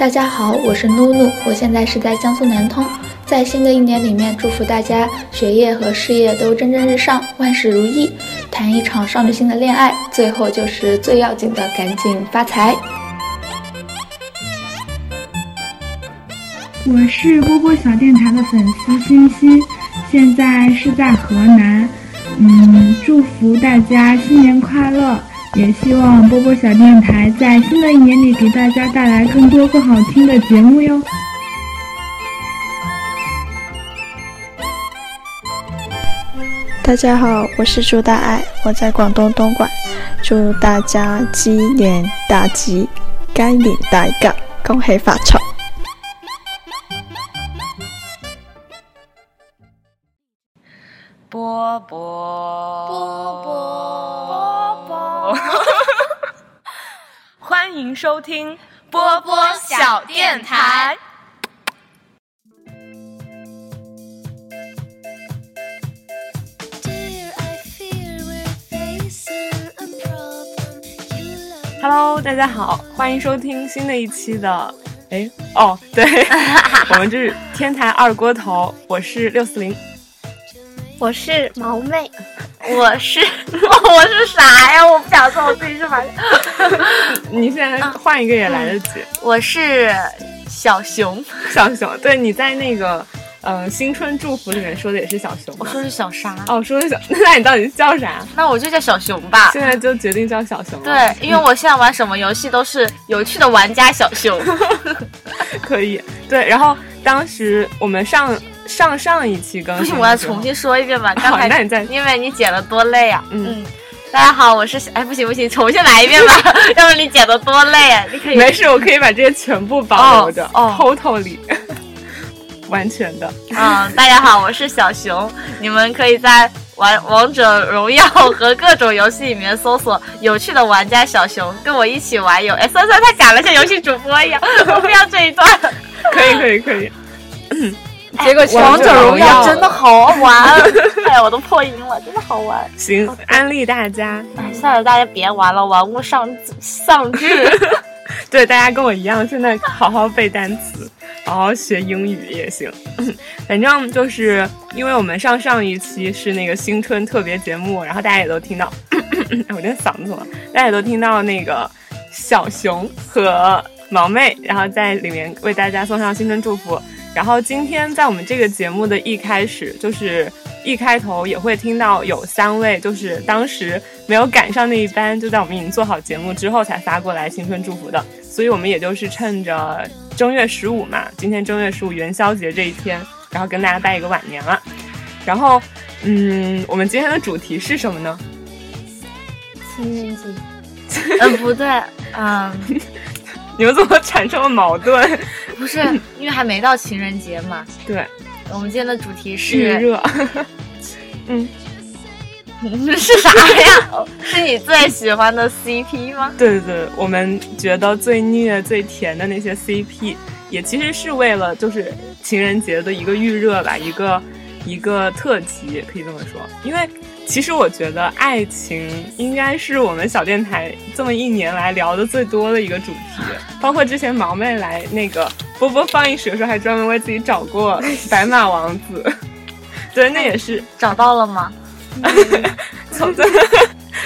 大家好，我是露露，我现在是在江苏南通。在新的一年里面，祝福大家学业和事业都蒸蒸日上，万事如意，谈一场少女心的恋爱，最后就是最要紧的，赶紧发财。我是波波小电台的粉丝欣欣，现在是在河南。嗯，祝福大家新年快乐！也希望波波小电台在新的一年里给大家带来更多更好听的节目哟。大家好，我是朱大爱，我在广东东莞，祝大家鸡年大吉，鸡年大吉，恭喜发财！波波波波迎收听波波小电台。Hello，大家好，欢迎收听新的一期的，哎，哦，对，我们这是天台二锅头，我是六四零。我是毛妹，我是 我是啥呀？我不想说我自己是啥。你现在换一个也来得及。我是小熊，小熊。对，你在那个嗯新春祝福里面说的也是小熊。我说是小沙。哦，说的小，那你到底叫啥？那我就叫小熊吧。现在就决定叫小熊。对，因为我现在玩什么游戏都是有趣的玩家小熊。可以。对，然后当时我们上。上上一期更新，不行，我要重新说一遍吧。好，那你再，因为你剪的多累啊。嗯，大家好，我是哎，不行不行，重新来一遍吧。要不你剪的多累啊？你可以，没事，我可以把这些全部保留着。哦，totally，完全的。嗯，大家好，我是小熊。你们可以在玩王者荣耀和各种游戏里面搜索有趣的玩家小熊，跟我一起玩游。哎，算算，他改了像游戏主播一样。我不要这一段。可以可以可以。结果王者荣耀真的好玩，哎呀，我都破音了，真的好玩。行，安利大家。哎，算了，大家别玩了，玩物丧丧志。对，大家跟我一样，现在好好背单词，好好学英语也行。反正就是因为我们上上一期是那个新春特别节目，然后大家也都听到，我这嗓子了，大家也都听到那个小熊和毛妹，然后在里面为大家送上新春祝福。然后今天在我们这个节目的一开始，就是一开头也会听到有三位，就是当时没有赶上那一班，就在我们已经做好节目之后才发过来新春祝福的。所以我们也就是趁着正月十五嘛，今天正月十五元宵节这一天，然后跟大家拜一个晚年了。然后，嗯，我们今天的主题是什么呢？情人节？嗯，不对，嗯。你们怎么产生了矛盾？不是因为还没到情人节嘛？对，我们今天的主题是预热。嗯，是啥呀？是你最喜欢的 CP 吗？对对对，我们觉得最虐、最甜的那些 CP，也其实是为了就是情人节的一个预热吧，一个一个特辑，可以这么说，因为。其实我觉得爱情应该是我们小电台这么一年来聊的最多的一个主题，包括之前毛妹来那个波波放映室的时候，还专门为自己找过白马王子。对，那也是找到了吗？从这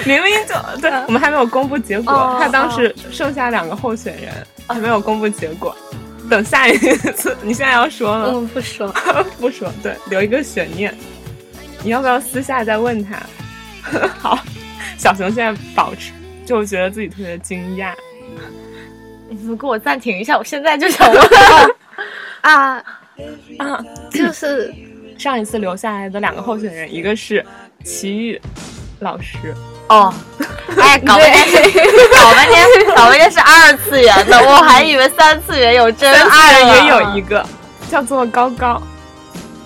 明明就对，我们还没有公布结果，他当时剩下两个候选人还没有公布结果，等下一次，你现在要说了？嗯，不说，不说，对，留一个悬念。你要不要私下再问他？好，小熊现在保持，就觉得自己特别惊讶。你能给我暂停一下？我现在就想问 啊啊！就是上一次留下来的两个候选人，一个是齐豫老师哦。哎，搞半天，搞半天，搞半天是二次元的，我还以为三次元有真爱也有一个叫做高高。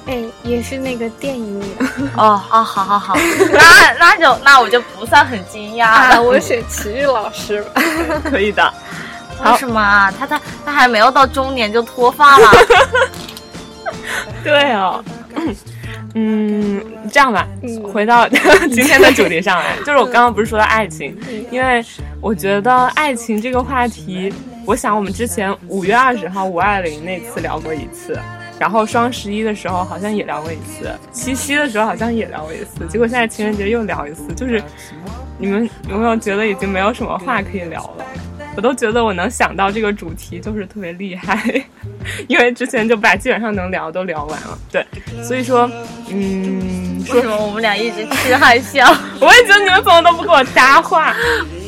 哎，也是那个电影里哦哦，好好好，那那就那我就不算很惊讶了。我选齐豫老师吧，可以的。为什么啊？他他他还没有到中年就脱发了？对哦，嗯，这样吧，回到今天的主题上来，就是我刚刚不是说到爱情，因为我觉得爱情这个话题。我想我们之前五月二十号五二零那次聊过一次，然后双十一的时候好像也聊过一次，七夕的时候好像也聊过一次，结果现在情人节又聊一次，就是你们有没有觉得已经没有什么话可以聊了？我都觉得我能想到这个主题就是特别厉害，因为之前就把基本上能聊都聊完了。对，所以说，嗯，为什么我们俩一直痴汉笑？我也觉得你们怎么都不给我搭话，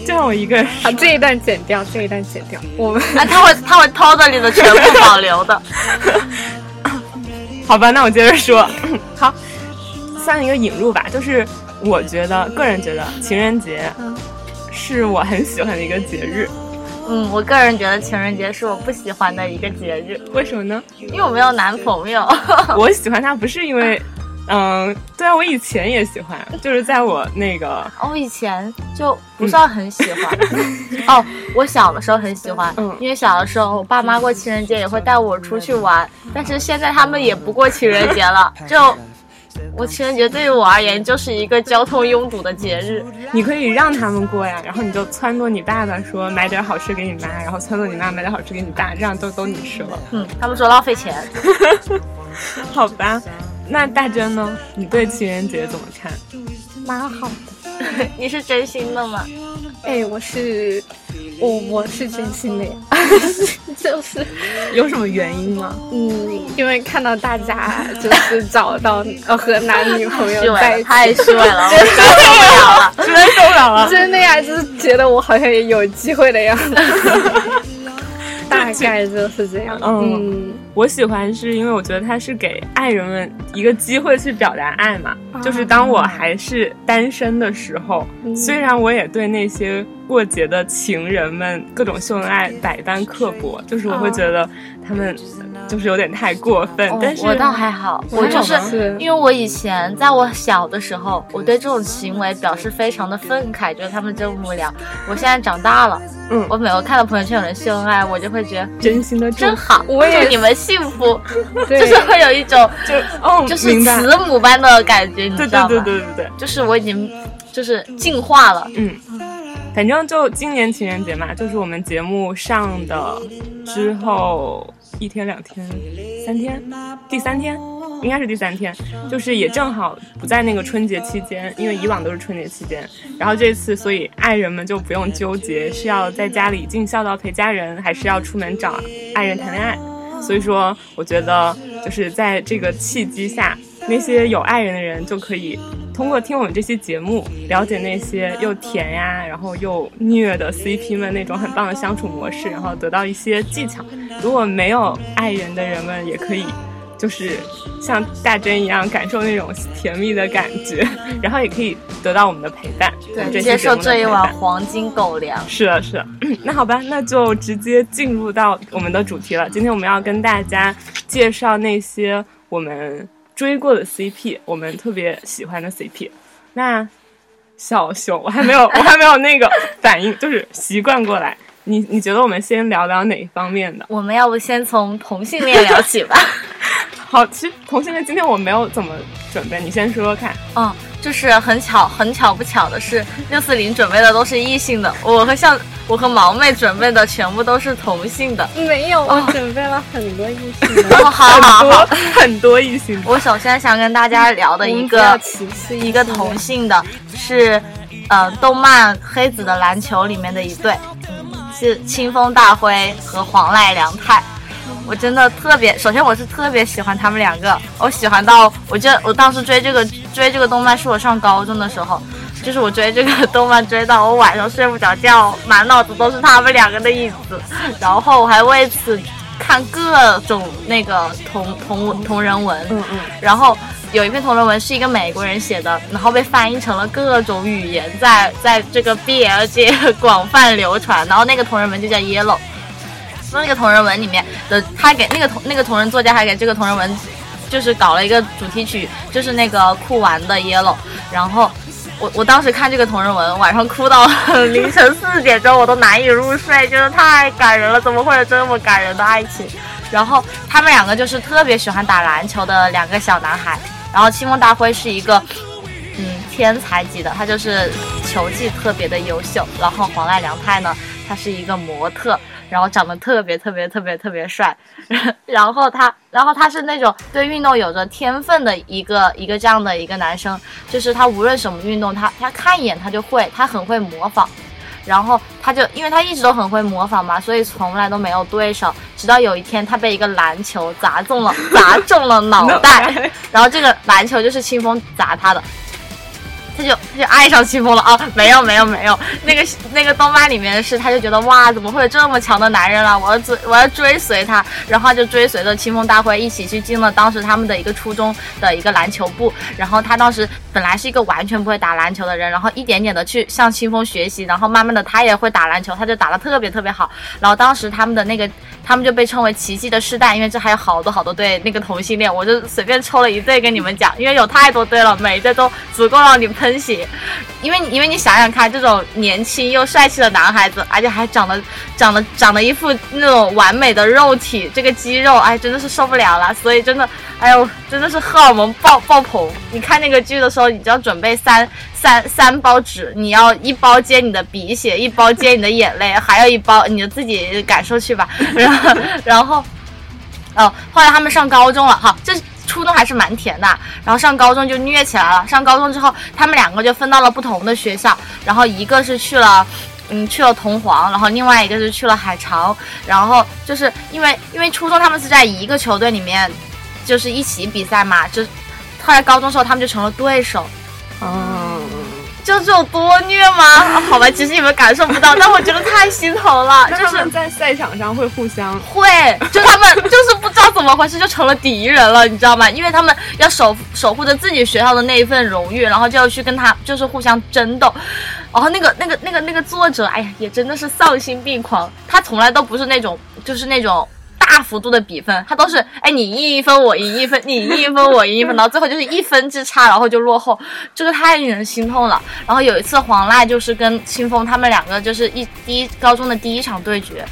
就让我一个人。把，这一段剪掉，这一段剪掉。我们啊，他会他会偷着你的全部保留的。好吧，那我接着说。好，算一个引入吧，就是我觉得个人觉得情人节是我很喜欢的一个节日。嗯，我个人觉得情人节是我不喜欢的一个节日，为什么呢？因为我没有男朋友。我喜欢他不是因为，嗯，对啊，我以前也喜欢，就是在我那个，我以前就不算很喜欢。哦，我小的时候很喜欢，嗯，因为小的时候我爸妈过情人节也会带我出去玩，但是现在他们也不过情人节了，就。我情人节对于我而言就是一个交通拥堵的节日，你可以让他们过呀，然后你就撺掇你爸爸说买点好吃给你妈，然后撺掇你妈买点好吃给你爸，这样都都你吃了。嗯，他们说浪费钱。好吧，那大娟呢？你对情人节怎么看？蛮好的。你是真心的吗？哎，我是。我我是真心的呀，就是有什么原因吗？嗯，因为看到大家就是找到呃和男女朋友 在一起，太帅了，真受不了了，真受不了了，真的呀，就是觉得我好像也有机会的样子，大概就是这样。嗯，我喜欢是因为我觉得它是给爱人们一个机会去表达爱嘛，就是当我还是单身的时候，虽然我也对那些。过节的情人们各种秀恩爱，百般刻薄，就是我会觉得他们就是有点太过分。但是我倒还好，我就是因为我以前在我小的时候，我对这种行为表示非常的愤慨，觉得他们真无聊。我现在长大了，嗯，我每回看到朋友圈有人秀恩爱，我就会觉得真心的真好，我也你们幸福，就是会有一种就哦，就是慈母般的感觉，你知道吗？对对对对对对，就是我已经就是进化了，嗯。反正就今年情人节嘛，就是我们节目上的之后一天、两天、三天，第三天应该是第三天，就是也正好不在那个春节期间，因为以往都是春节期间。然后这次，所以爱人们就不用纠结是要在家里尽孝道陪家人，还是要出门找爱人谈恋爱。所以说，我觉得就是在这个契机下。那些有爱人的人就可以通过听我们这期节目，了解那些又甜呀，然后又虐的 CP 们那种很棒的相处模式，然后得到一些技巧。如果没有爱人的人们，也可以就是像大珍一样感受那种甜蜜的感觉，然后也可以得到我们的陪伴，对，接受这一碗黄金狗粮。是的，是的。那好吧，那就直接进入到我们的主题了。今天我们要跟大家介绍那些我们。追过的 CP，我们特别喜欢的 CP，那小熊我还没有，我还没有那个反应，就是习惯过来。你你觉得我们先聊聊哪一方面的？我们要不先从同性恋聊起吧？好，其实同性恋今天我没有怎么准备，你先说说看。嗯。就是很巧，很巧不巧的是，六四零准备的都是异性的，我和像我和毛妹准备的全部都是同性的。没有，我准备了很多异性的。哦好好好，很多异性。我首先想跟大家聊的一个一个同性的是，呃，动漫《黑子的篮球》里面的一对，是清风大辉和黄濑凉太。我真的特别，首先我是特别喜欢他们两个，我喜欢到，我记得我当时追这个追这个动漫是我上高中的时候，就是我追这个动漫追到我晚上睡不着觉，满脑子都是他们两个的影子，然后我还为此看各种那个同同同人文，嗯嗯，然后有一篇同人文是一个美国人写的，然后被翻译成了各种语言，在在这个 BL 界广泛流传，然后那个同人文就叫 Yellow。那个同人文里面的，他给那个同那个同人作家还给这个同人文，就是搞了一个主题曲，就是那个酷玩的 Yellow。然后我我当时看这个同人文，晚上哭到凌晨四点钟，我都难以入睡，真的太感人了，怎么会有这么感人的爱情？然后他们两个就是特别喜欢打篮球的两个小男孩。然后清风大辉是一个嗯天才级的，他就是球技特别的优秀。然后黄濑凉太呢，他是一个模特。然后长得特别特别特别特别帅，然后他，然后他是那种对运动有着天分的一个一个这样的一个男生，就是他无论什么运动，他他看一眼他就会，他很会模仿。然后他就，因为他一直都很会模仿嘛，所以从来都没有对手。直到有一天，他被一个篮球砸中了，砸中了脑袋，然后这个篮球就是清风砸他的。他就他就爱上清风了啊！没有没有没有，那个那个动漫里面是，他就觉得哇，怎么会有这么强的男人了？我要追我要追随他，然后就追随着清风大会一起去进了当时他们的一个初中的一个篮球部。然后他当时本来是一个完全不会打篮球的人，然后一点点的去向清风学习，然后慢慢的他也会打篮球，他就打得特别特别好。然后当时他们的那个他们就被称为奇迹的世代，因为这还有好多好多对那个同性恋，我就随便抽了一对跟你们讲，因为有太多对了，每一对都足够让你喷。血，因为因为你想想看，这种年轻又帅气的男孩子，而且还长得长得长得一副那种完美的肉体，这个肌肉，哎，真的是受不了了。所以真的，哎呦，真的是荷尔蒙爆爆棚。你看那个剧的时候，你就要准备三三三包纸，你要一包接你的鼻血，一包接你的眼泪，还有一包你就自己感受去吧。然后然后，哦，后来他们上高中了，好，这。初中还是蛮甜的，然后上高中就虐起来了。上高中之后，他们两个就分到了不同的学校，然后一个是去了，嗯，去了桐黄，然后另外一个是去了海潮。然后就是因为因为初中他们是在一个球队里面，就是一起比赛嘛，就后来高中时候他们就成了对手。嗯。就是有多虐吗？好吧，其实你们感受不到，但我觉得太心疼了。就是在赛场上会互相会，就他们 就是不知道怎么回事就成了敌人了，你知道吗？因为他们要守守护着自己学校的那一份荣誉，然后就要去跟他就是互相争斗。然后那个那个那个那个作者，哎呀，也真的是丧心病狂。他从来都不是那种就是那种。大幅度的比分，他都是哎，你赢一分，我赢一分，你赢一分，我赢一分，到最后就是一分之差，然后就落后，这个太令人心痛了。然后有一次黄赖就是跟清风他们两个就是一第一高中的第一场对决。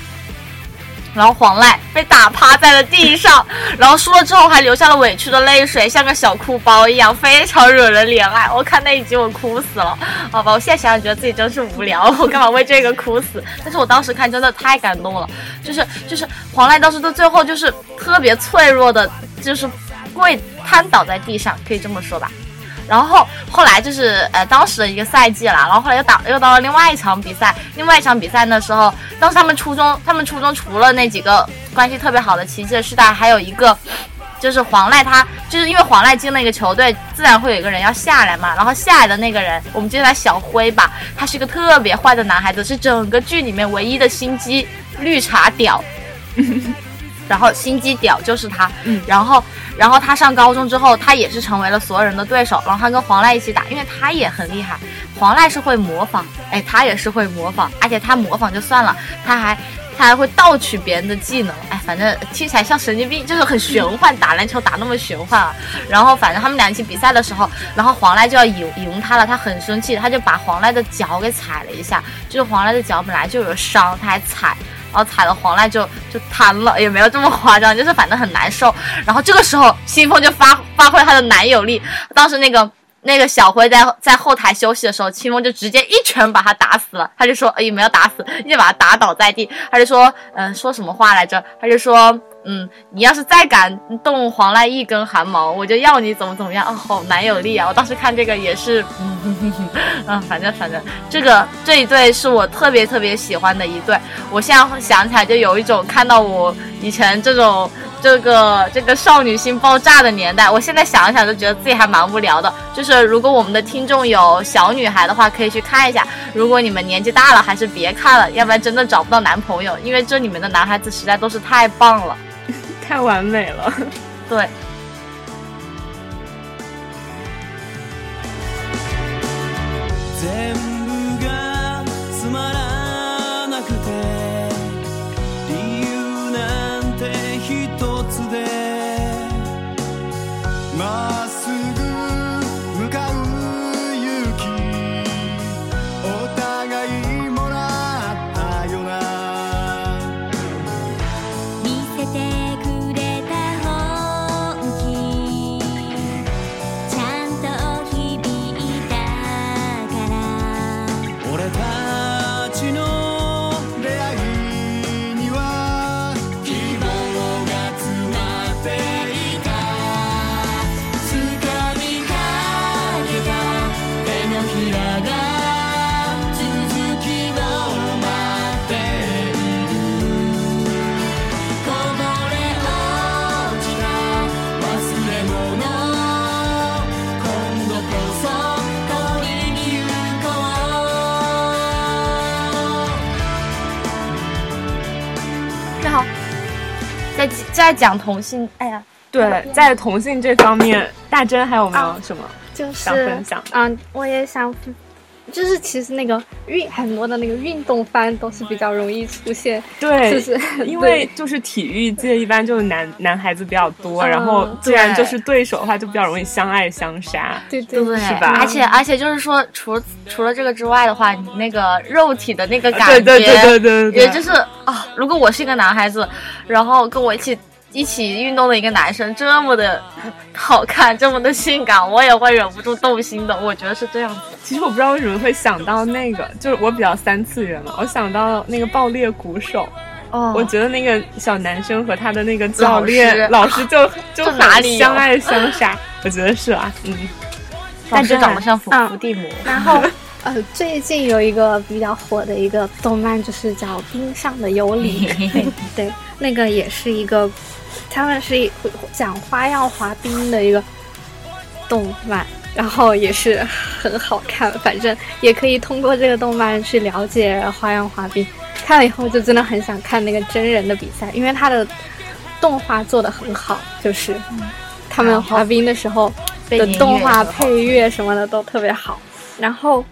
然后黄赖被打趴在了地上，然后输了之后还流下了委屈的泪水，像个小哭包一样，非常惹人怜爱。我看那一集我哭死了，好吧，我现在想想觉得自己真是无聊，我干嘛为这个哭死？但是我当时看真的太感动了，就是就是黄赖当时到最后就是特别脆弱的，就是跪瘫倒在地上，可以这么说吧。然后后来就是呃当时的一个赛季了，然后后来又打又到了另外一场比赛，另外一场比赛的时候，当时他们初中他们初中除了那几个关系特别好的奇迹的世代，还有一个就是黄赖，他就是因为黄赖进了一个球队，自然会有一个人要下来嘛，然后下来的那个人，我们叫他小辉吧，他是一个特别坏的男孩子，是整个剧里面唯一的心机绿茶屌。然后心机屌就是他，然后，然后他上高中之后，他也是成为了所有人的对手。然后他跟黄赖一起打，因为他也很厉害。黄赖是会模仿，哎，他也是会模仿，而且他模仿就算了，他还他还会盗取别人的技能，哎，反正听起来像神经病，就是很玄幻，打篮球打那么玄幻啊。然后反正他们俩一起比赛的时候，然后黄赖就要赢赢他了，他很生气，他就把黄赖的脚给踩了一下，就是黄赖的脚本来就有伤，他还踩。然后踩了黄赖就就瘫了，也没有这么夸张，就是反正很难受。然后这个时候，新风就发发挥他的男友力。当时那个那个小辉在在后台休息的时候，清风就直接一拳把他打死了。他就说，哎，没有打死，就把他打倒在地。他就说，嗯，说什么话来着？他就说。嗯，你要是再敢动黄赖一根汗毛，我就要你怎么怎么样哦！好男友力啊！我当时看这个也是，嗯，反正反正这个这一对是我特别特别喜欢的一对。我现在想起来就有一种看到我以前这种这个这个少女心爆炸的年代我现在想一想就觉得自己还蛮无聊的就是如果我们的听众有小女孩的话可以去看一下。如果你们年纪大了还是别看了要不然真的找不到男朋友因为这里面的男孩子实在都是太棒了。太完美了。对。在在讲同性，哎呀，对，在同性这方面，大珍还有没有什么就是想分享？嗯，我也想，就是其实那个运很多的那个运动番都是比较容易出现，对，就是因为就是体育界一般就是男男孩子比较多，嗯然后既然就是对手的话，就比较容易相爱相杀。对对对，是吧而且而且就是说，除除了这个之外的话，你那个肉体的那个感觉，对对对对对对，也就是啊，如果我是一个男孩子，然后跟我一起一起运动的一个男生这么的好看，这么的性感，我也会忍不住动心的。我觉得是这样子。其实我不知道为什么会想到那个，就是我比较三次元嘛，我想到那个爆裂鼓手，哦。我觉得那个小男生和他的那个教老练师。老师就就很哪里相爱相杀，我觉得是啊，嗯，但是长得像伏地魔，然后，呃，最近有一个比较火的一个动漫，就是叫《冰上的尤里》对，那个也是一个，他们是一讲花样滑冰的一个动漫，然后也是很好看，反正也可以通过这个动漫去了解花样滑冰。看了以后就真的很想看那个真人的比赛，因为他的动画做的很好，就是他们滑冰的时候的动画配乐什么的都特别好。然后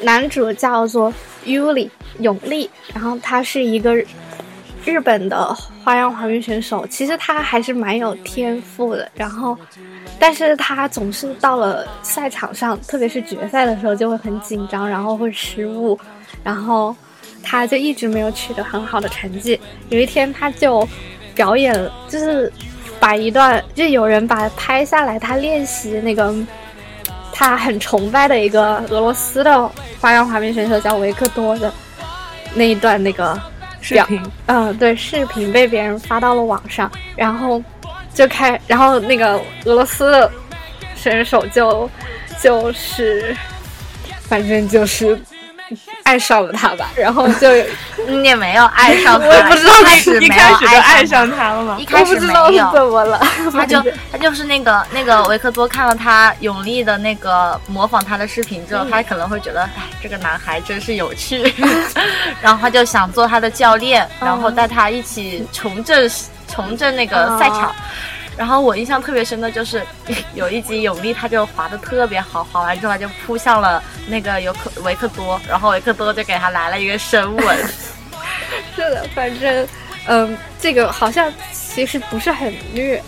男主叫做 Yuli 永利，然后他是一个日本的花样滑冰选手，其实他还是蛮有天赋的。然后，但是他总是到了赛场上，特别是决赛的时候就会很紧张，然后会失误，然后他就一直没有取得很好的成绩。有一天他就表演，就是把一段，就有人把拍下来，他练习那个他很崇拜的一个俄罗斯的花样滑冰选手叫维克多的那一段那个视频嗯，对，视频被别人发到了网上，然后就开，然后那个俄罗斯的选手就就是，反正就是爱上了他吧，然后就 你也没有爱上他，我也不知道一开始没有一开始就爱爱上他了吗？一？开始我不知道是没有，怎么了，他就他就是那个那个维克多看了他永利的那个模仿他的视频之后，他可能会觉得，哎，这个男孩真是有趣，然后他就想做他的教练，然后带他一起重振重振那个赛场。然后我印象特别深的就是 有一集永利他就滑的特别好，滑完之后他就扑向了那个尤克维克多，然后维克多就给他来了一个深吻。是的，反正嗯，这个好像其实不是很虐，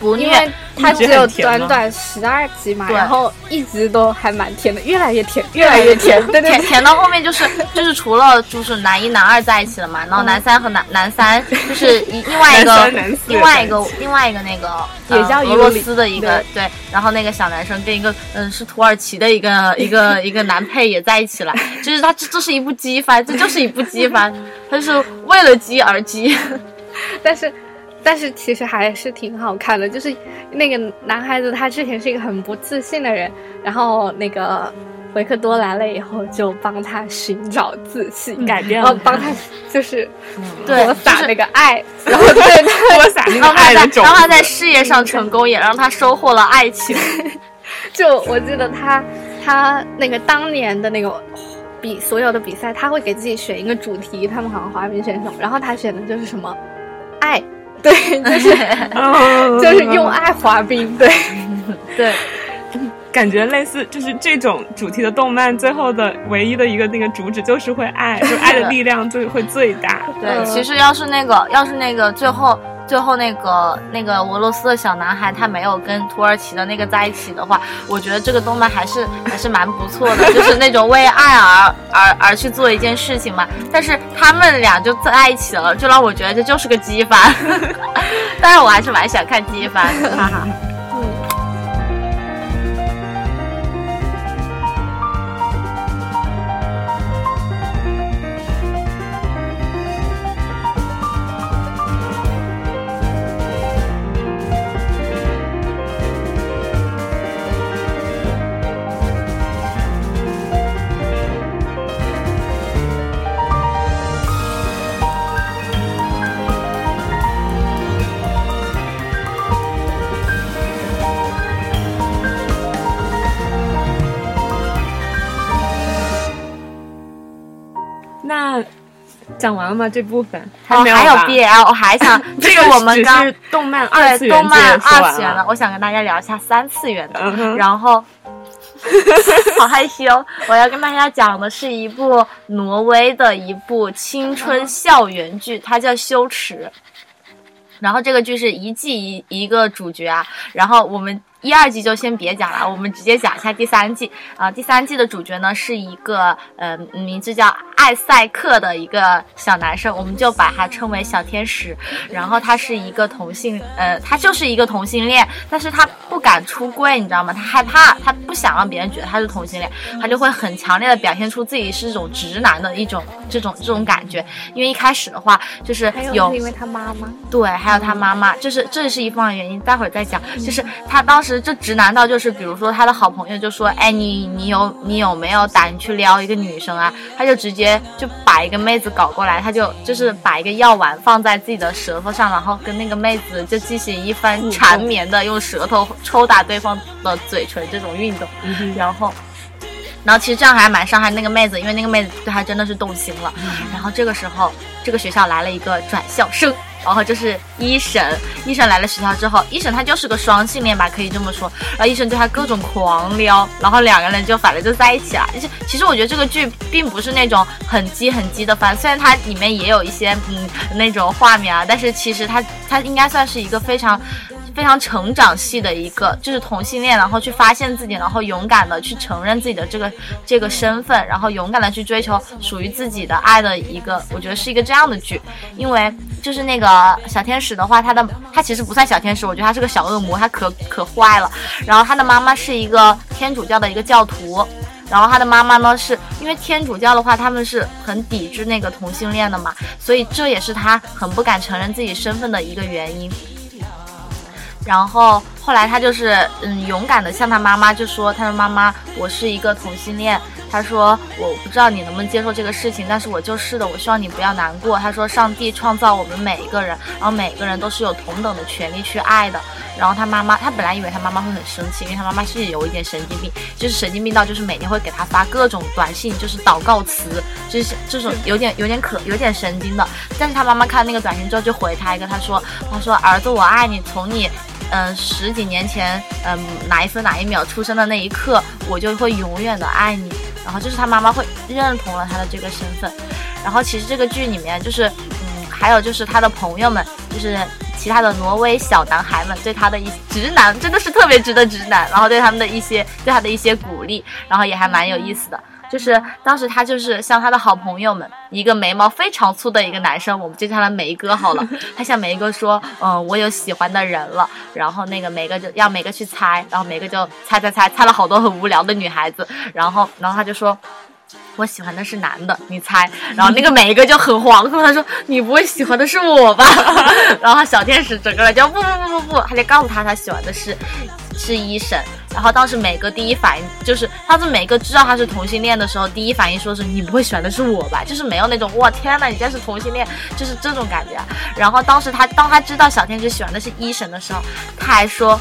不虐因为，它只有短短十二集嘛，然后一直都还蛮甜的，越来越甜，越来越甜，对对对。甜甜到后面就是就是除了就是男一男二在一起了嘛，然后男三和男男三 就是一另外一个另外一个另外一个那个也叫呃俄罗斯的一个对，然后那个小男生跟一个嗯是土耳其的一个一个一个男配也在一起了，就是他这这是一部机番，这就是一部机番，他就是为了鸡而鸡，但是，但是其实还是挺好看的。就是那个男孩子，他之前是一个很不自信的人，然后那个维克多来了以后，就帮他寻找自信，改变了然后帮他就是对，播撒就是那个爱，然后 对他播撒那个让他在爱的种让他。在事业上成功，也让他收获了爱情。就我记得他他那个当年的那个比所有的比赛，他会给自己选一个主题，他们好像滑冰选手，然后他选的就是什么爱，对，就是 就是用爱滑冰，对。对，感觉类似，就是这种主题的动漫，最后的唯一的一个那个主旨就是会爱，就爱的力量最会最大。对，其实要是那个，要是那个最后最后那个那个俄罗斯的小男孩他没有跟土耳其的那个在一起的话，我觉得这个动漫还是还是蛮不错的，就是那种为爱而而而去做一件事情嘛。但是他们俩就在一起了，就让我觉得这就是个机翻。但是我还是蛮想看机翻，哈哈。讲完了吗？这部分哦，没有还有 BL，我还想 这个我们刚是动漫二对次元动漫二次元的，我想跟大家聊一下三次元的。嗯然后，好害羞，我要跟大家讲的是一部挪威的一部青春校园剧，它叫《羞耻》。然后这个剧是一季一一个主角啊，然后我们一二季就先别讲了，我们直接讲一下第三季啊、第三季的主角呢是一个呃名字叫艾赛克的一个小男生，我们就把他称为小天使。然后他是一个同性，呃，他就是一个同性恋，但是他不敢出柜，你知道吗？他害怕，他不想让别人觉得他是同性恋，他就会很强烈的表现出自己是这种直男的一种这种这种感觉。因为一开始的话，就是还有有是因为他妈妈，对，还有他妈妈，就是这是一方面原因，待会儿再讲。就是他当时就直男到，就是比如说他的好朋友就说，哎，你你有你有没有胆去撩一个女生啊？他就直接就把一个妹子搞过来，他就就是把一个药丸放在自己的舌头上，然后跟那个妹子就进行一番缠绵的用舌头抽打对方的嘴唇这种运动，然后。然后其实这样还蛮伤害那个妹子，因为那个妹子对他真的是动心了。然后这个时候，这个学校来了一个转校生，然后就是医生。医生来了学校之后，医生他就是个双性恋吧，可以这么说。然后医生对他各种狂撩，然后两个人就反正就在一起了。其实其实我觉得这个剧并不是那种很激很激的番，虽然它里面也有一些嗯那种画面啊，但是其实它它应该算是一个非常。非常成长系的一个，就是同性恋，然后去发现自己，然后勇敢的去承认自己的这个这个身份，然后勇敢的去追求属于自己的爱的一个，我觉得是一个这样的剧。因为就是那个小天使的话，他的他其实不算小天使，我觉得他是个小恶魔，他可可坏了。然后他的妈妈是一个天主教的一个教徒。然后他的妈妈呢，是因为天主教的话，他们是很抵制那个同性恋的嘛，所以这也是他很不敢承认自己身份的一个原因。然后后来他就是嗯勇敢的向他妈妈就说，他说妈妈，我是一个同性恋。他说我不知道你能不能接受这个事情，但是我就是的，我希望你不要难过。他说上帝创造我们每一个人，然后每个人都是有同等的权利去爱的。然后他妈妈，他本来以为他妈妈会很生气，因为他妈妈是有一点神经病，就是神经病到就是每天会给他发各种短信，就是祷告词，就是这种有点有点可有点神经的。但是他妈妈看那个短信之后就回他一个，他说他说儿子我爱你，从你。嗯，十几年前，嗯，哪一分哪一秒出生的那一刻，我就会永远的爱你。然后就是他妈妈会认同了他的这个身份。然后其实这个剧里面就是，嗯，还有就是他的朋友们，就是其他的挪威小男孩们对他的一直男，真的是特别值得直男，然后对他们的一些对他的一些鼓励，然后也还蛮有意思的。就是当时他就是向他的好朋友们，一个眉毛非常粗的一个男生，我们就叫他梅哥好了。他向梅哥说：“嗯，我有喜欢的人了。”然后那个梅哥就让梅哥去猜，然后梅哥就猜猜猜，猜了好多很无聊的女孩子。然后，然后他就说：“我喜欢的是男的，你猜。”然后那个梅哥就很惶恐，他说：“你不会喜欢的是我吧？” 然后小天使整个人就不不不不不，他就告诉他他喜欢的是是医生。然后当时每个第一反应就是，当时每个知道他是同性恋的时候，第一反应说是你不会喜欢的是我吧？就是没有那种哇天呐，你竟然是同性恋，就是这种感觉。然后当时他当他知道小天使喜欢的是医生的时候，他还说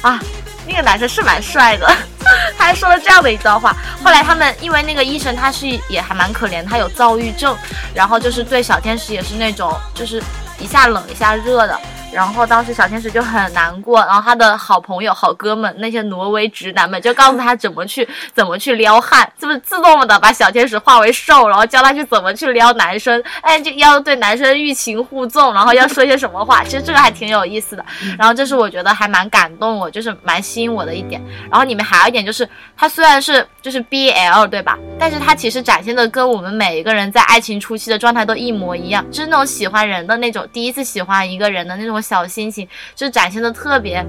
啊，那个男生是蛮帅的，他还说了这样的一段话。后来他们因为那个医生他是也还蛮可怜，他有躁郁症，然后就是对小天使也是那种就是一下冷一下热的。然后当时小天使就很难过，然后他的好朋友、好哥们那些挪威直男们就告诉他怎么去怎么去撩汉，是不是自动的把小天使化为兽，然后教他去怎么去撩男生，哎，就要对男生欲擒故纵，然后要说些什么话，其实这个还挺有意思的。然后这是我觉得还蛮感动我，就是蛮吸引我的一点。然后里面还有一点就是，他虽然是就是 BL 对吧，但是他其实展现的跟我们每一个人在爱情初期的状态都一模一样，就是那种喜欢人的那种第一次喜欢一个人的那种。小心情就展现的特别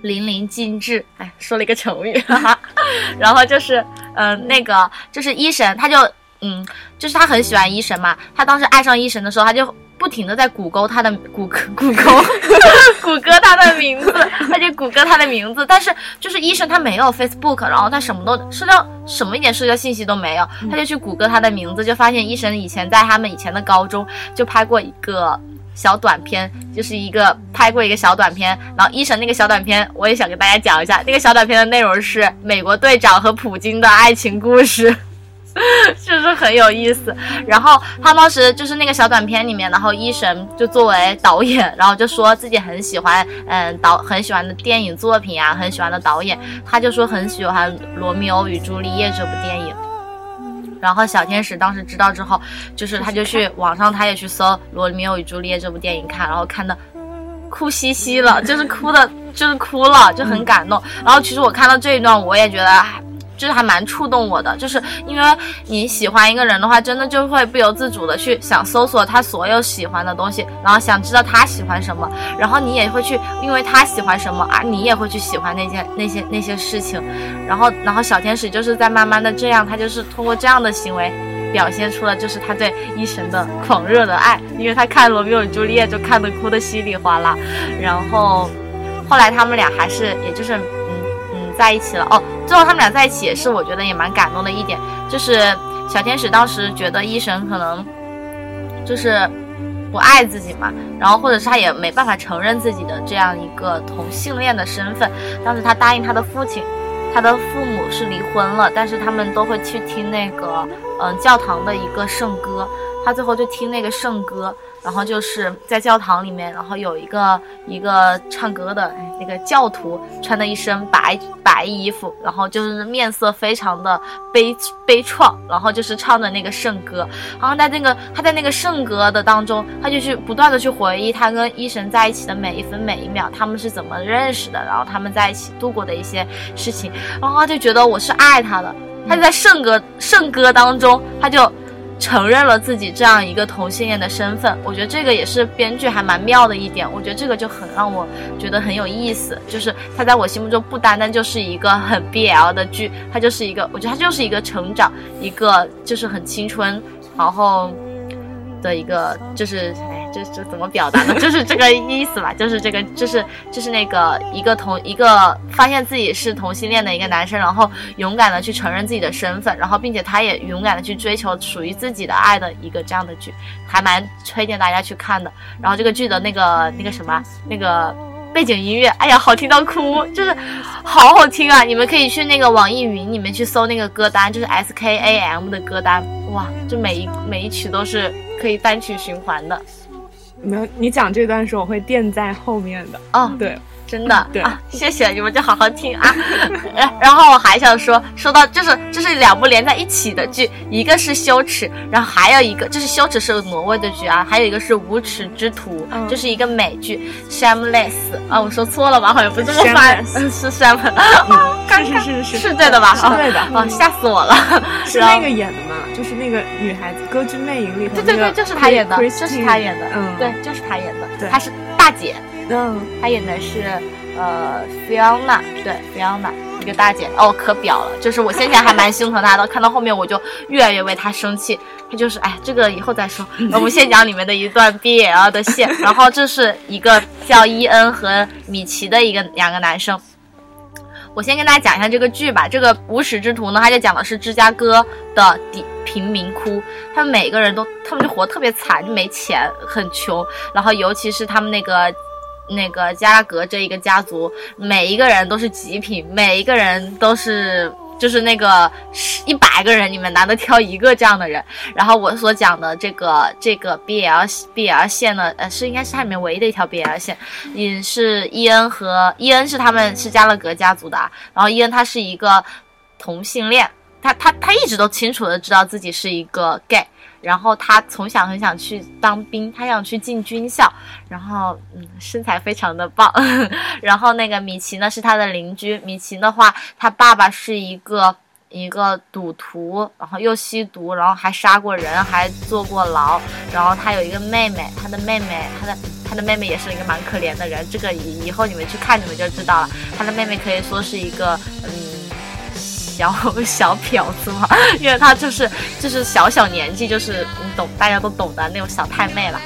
淋漓尽致，哎，说了一个成语，然后就是，嗯、那个就是一神，他就，嗯，就是他很喜欢一神嘛。他当时爱上一神的时候，他就不停的在谷歌他的谷歌谷歌 谷歌他的名字，他就谷歌他的名字。但是就是医生他没有 Facebook，然后他什么都社交什么一点社交信息都没有，他就去谷歌他的名字，就发现医生以前在他们以前的高中就拍过一个。小短片就是一个拍过一个小短片，然后医生那个小短片我也想跟大家讲一下，那个小短片的内容是美国队长和普京的爱情故事。就是很有意思。然后他当时就是那个小短片里面，然后一神就作为导演，然后就说自己很喜欢，嗯，导很喜欢的电影作品啊，很喜欢的导演，他就说很喜欢《罗密欧与朱丽叶》这部电影。然后小天使当时知道之后，就是他就去网上，他也去搜《罗密欧与朱丽叶》这部电影看，然后看的哭兮兮了，就是哭的，就是哭了，就很感动。然后其实我看到这一段，我也觉得。就是还蛮触动我的，就是因为你喜欢一个人的话，真的就会不由自主的去想搜索他所有喜欢的东西，然后想知道他喜欢什么，然后你也会去，因为他喜欢什么啊，你也会去喜欢那件那些那些事情，然后然后小天使就是在慢慢的这样，他就是通过这样的行为表现出了就是他对医神的狂热的爱，因为他看罗密欧与朱丽叶就看得哭得稀里哗啦，然后后来他们俩还是也就是。在一起了哦，最后他们俩在一起也是我觉得也蛮感动的一点，就是小天使当时觉得医神可能就是不爱自己嘛，然后或者是他也没办法承认自己的这样一个同性恋的身份，当时他答应他的父亲，他的父母是离婚了，但是他们都会去听那个嗯教堂的一个圣歌，他最后就听那个圣歌。然后就是在教堂里面，然后有一个一个唱歌的那个教徒，穿的一身白白衣服，然后就是面色非常的悲悲怆，然后就是唱的那个圣歌。然后在那个他在那个圣歌的当中，他就去不断的去回忆他跟医神在一起的每一分每一秒，他们是怎么认识的，然后他们在一起度过的一些事情，然后他就觉得我是爱他的，他就在圣歌圣歌当中，他就。承认了自己这样一个同性恋的身份，我觉得这个也是编剧还蛮妙的一点。我觉得这个就很让我觉得很有意思，就是他在我心目中不单单就是一个很 BL 的剧，他就是一个，我觉得他就是一个成长，一个就是很青春，然后的一个就是。这这怎么表达呢？就是这个意思吧，就是这个，就是就是那个一个同一个发现自己是同性恋的一个男生，然后勇敢的去承认自己的身份，然后并且他也勇敢的去追求属于自己的爱的一个这样的剧，还蛮推荐大家去看的。然后这个剧的那个那个什么那个背景音乐，哎呀，好听到哭，就是好好听啊！你们可以去那个网易云里面去搜那个歌单，就是 S K A M 的歌单，哇，这每一每一曲都是可以单曲循环的。没有，你讲这段时候我会垫在后面的。哦，对。真的对。啊，谢谢你们就好好听啊。然后我还想说，说到就是就是两部连在一起的剧，一个是羞耻，然后还有一个就是羞耻是挪威的剧啊，还有一个是无耻之徒，就是一个美剧 Shameless 啊，我说错了吧？好像不这么翻，是 Shameless，是是是是是对的吧？是对的。啊，吓死我了，是那个演的吗？就是那个女孩子《歌剧魅影》里头，对对对，就是她演的，就是她演的，嗯，对，就是她演的，她是大姐。嗯，她演的是呃，Fiona，对，Fiona，一个大姐哦，可表了。就是我先前还蛮心疼她的，看到后面我就越来越为她生气。她就是，哎，这个以后再说。我们先讲里面的一段 BL 的线，然后这是一个叫伊恩和米奇的一个两个男生。我先跟大家讲一下这个剧吧。这个无耻之徒呢，他就讲的是芝加哥的底贫民窟，他们每个人都，他们就活特别惨，就没钱，很穷。然后尤其是他们那个。那个加拉格这一个家族，每一个人都是极品，每一个人都是就是那个一百个人里面难得挑一个这样的人。然后我所讲的这个这个 BL BL 线呢，呃，是应该是它里面唯一的一条 BL 线，也是伊恩和伊恩是他们是加勒格家族的，然后伊恩他是一个同性恋，他他他一直都清楚的知道自己是一个 gay。然后他从小很想去当兵，他想去进军校，然后嗯，身材非常的棒。然后那个米奇呢是他的邻居，米奇的话，他爸爸是一个一个赌徒，然后又吸毒，然后还杀过人，还坐过牢。然后他有一个妹妹，他的妹妹，他的他的妹妹也是一个蛮可怜的人。这个以以后你们去看你们就知道了。他的妹妹可以说是一个嗯。小 小婊子嘛，因为他就是就是小小年纪，就是你懂，大家都懂的那种小太妹了。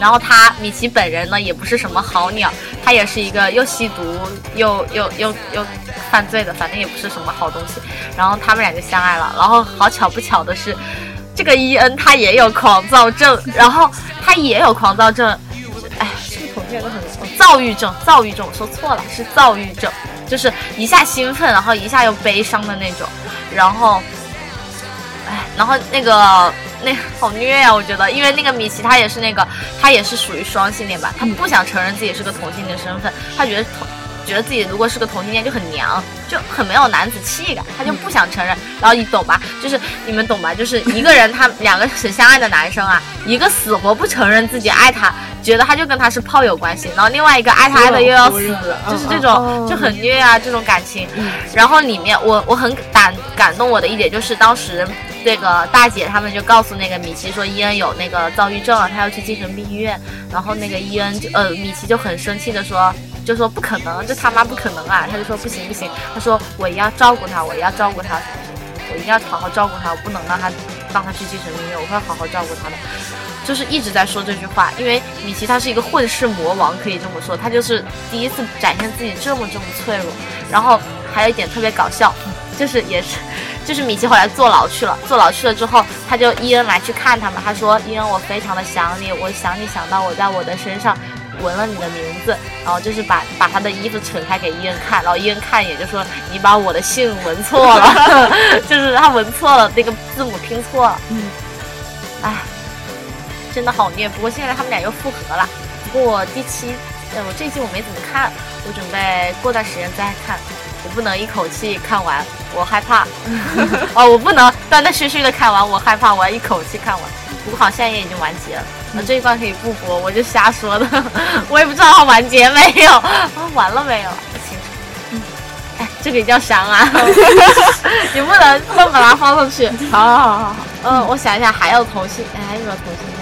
然后他米奇本人呢，也不是什么好鸟，他也是一个又吸毒又又又又犯罪的，反正也不是什么好东西。然后他们俩就相爱了。然后好巧不巧的是，这个伊恩他也有狂躁症，然后他也有狂躁症，哎，是不是同性恋都很躁郁症？躁郁症，我说错了，是躁郁症。就是一下兴奋，然后一下又悲伤的那种，然后哎，然后那个那好虐呀、我觉得，因为那个米奇他也是那个，他也是属于双性恋吧，他不想承认自己是个同性恋身份，他觉得同觉得自己如果是个同性恋就很娘，就很没有男子气概，他就不想承认。然后你懂吧？就是你们懂吧？就是一个人他两个很相爱的男生啊，一个死活不承认自己爱他，觉得他就跟他是炮友关系，然后另外一个爱他爱的又要死，就是这种就很虐啊这种感情。然后里面我我很感感动我的一点就是当时那个大姐他们就告诉那个米奇说伊恩有那个躁郁症了，他要去精神病医院。然后那个伊恩就呃米奇就很生气的说。就说不可能，这他妈不可能啊！他就说不行不行，他说我也要照顾他，我也要照顾他，我一定要好好照顾他，我不能让他让他去精神病院，我会好好照顾他的。就是一直在说这句话，因为米奇他是一个混世魔王，可以这么说，他就是第一次展现自己这么这么脆弱。然后还有一点特别搞笑，就是也是，就是米奇后来坐牢去了，坐牢去了之后，他就伊恩来去看他嘛，他说伊恩我非常的想你，我想你想到我在我的身上。纹了你的名字，然后就是把把他的衣服扯开给伊恩看，然后伊恩看一眼就说你把我的姓纹错了，就是他纹错了那个字母拼错。了，嗯，哎，真的好虐。不过现在他们俩又复合了，不过第七，呃，我这一季我没怎么看，我准备过段时间再看，我不能一口气看完，我害怕，哦，我不能断断续续的看完，我害怕，我要一口气看完。不过好像也已经完结了。那这一关可以不播，我就瞎说的，我也不知道它完结没有 啊，完了没有？不清楚。嗯，哎，这个也叫伤啊，你不能乱把它放上去。好好好好好。嗯，我想一想，还有同性，哎，还有没有同性恋？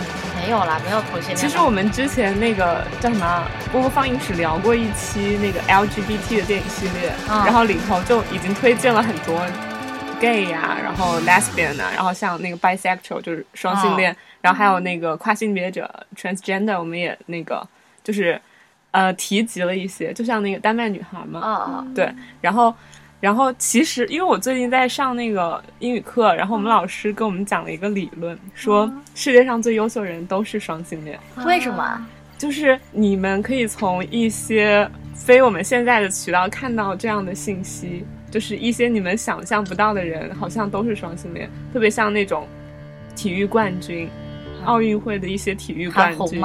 没有啦，没有同性恋。其实我们之前那个叫什么波波放映室聊过一期那个 LGBT 的电影系列，嗯。然后里头就已经推荐了很多 gay 呀、然后 lesbian 啊，然后像那个 bisexual 就是双性恋，然后还有那个跨性别者 transgender，我们也那个就是呃提及了一些，就像那个丹麦女孩嘛，对，然后，然后其实因为我最近在上那个英语课，然后我们老师跟我们讲了一个理论，说世界上最优秀的人都是双性恋，为什么？就是你们可以从一些非我们现在的渠道看到这样的信息，就是一些你们想象不到的人，好像都是双性恋，特别像那种体育冠军。奥运会的一些体育冠军？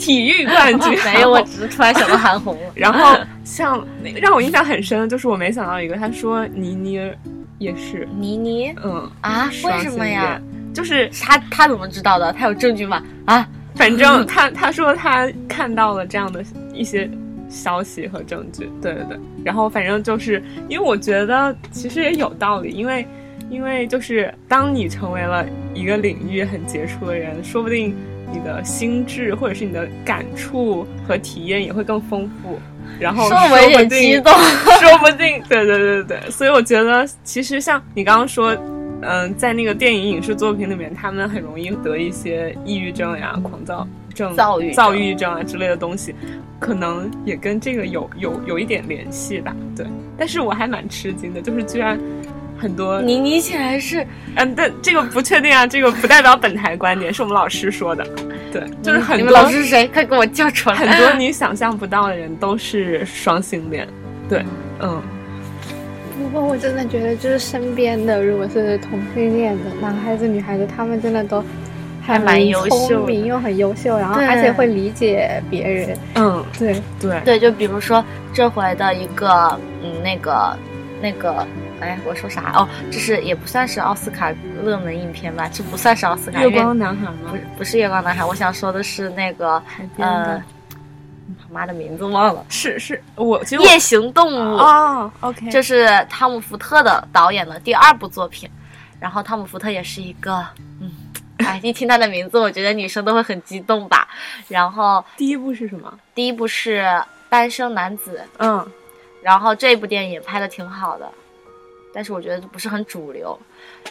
体育冠军 没有，我只是突然想到韩红。然后像让我印象很深的就是我没想到一个，他说倪妮儿也是，倪妮嗯啊？为什么呀？就是他他怎么知道的？他有证据吗？啊？反正他他说他看到了这样的一些消息和证据，对对对。然后反正就是因为我觉得其实也有道理，因为因为就是当你成为了一个领域很杰出的人，说不定你的心智或者是你的感触和体验也会更丰富。然后说不定，激动 说不定，对对对对对。所以我觉得其实像你刚刚说。嗯，在那个电影影视作品里面，他们很容易得一些抑郁症呀、狂躁症、躁郁症躁郁症啊之类的东西，可能也跟这个有有有一点联系吧。对，但是我还蛮吃惊的，就是居然很多你你起来是嗯，但这个不确定啊，这个不代表本台观点，是我们老师说的。对，就是很你多们老师是谁？快给我叫出来！很多你想象不到的人都是双性恋。对，嗯。不过我真的觉得，就是身边的，如果是同性恋的男孩子、女孩子，他们真的都还蛮优秀的聪明又很优秀，然后对而且会理解别人。嗯，对，对，对，就比如说这回的一个，嗯，那个，那个，哎，我说啥？哦，这是也不算是奥斯卡热门影片吧？这不算是奥斯卡。月光男孩吗不？是不是月光男孩，我想说的是那个呃，他妈的名字忘了，是是，我其实我夜行动物。哦，OK，这是汤姆·福特的导演的第二部作品，然后汤姆·福特也是一个，嗯，哎，一听他的名字，我觉得女生都会很激动吧。然后第一部是什么？第一部是《单身男子》，嗯，然后这部电影也拍的挺好的，但是我觉得不是很主流。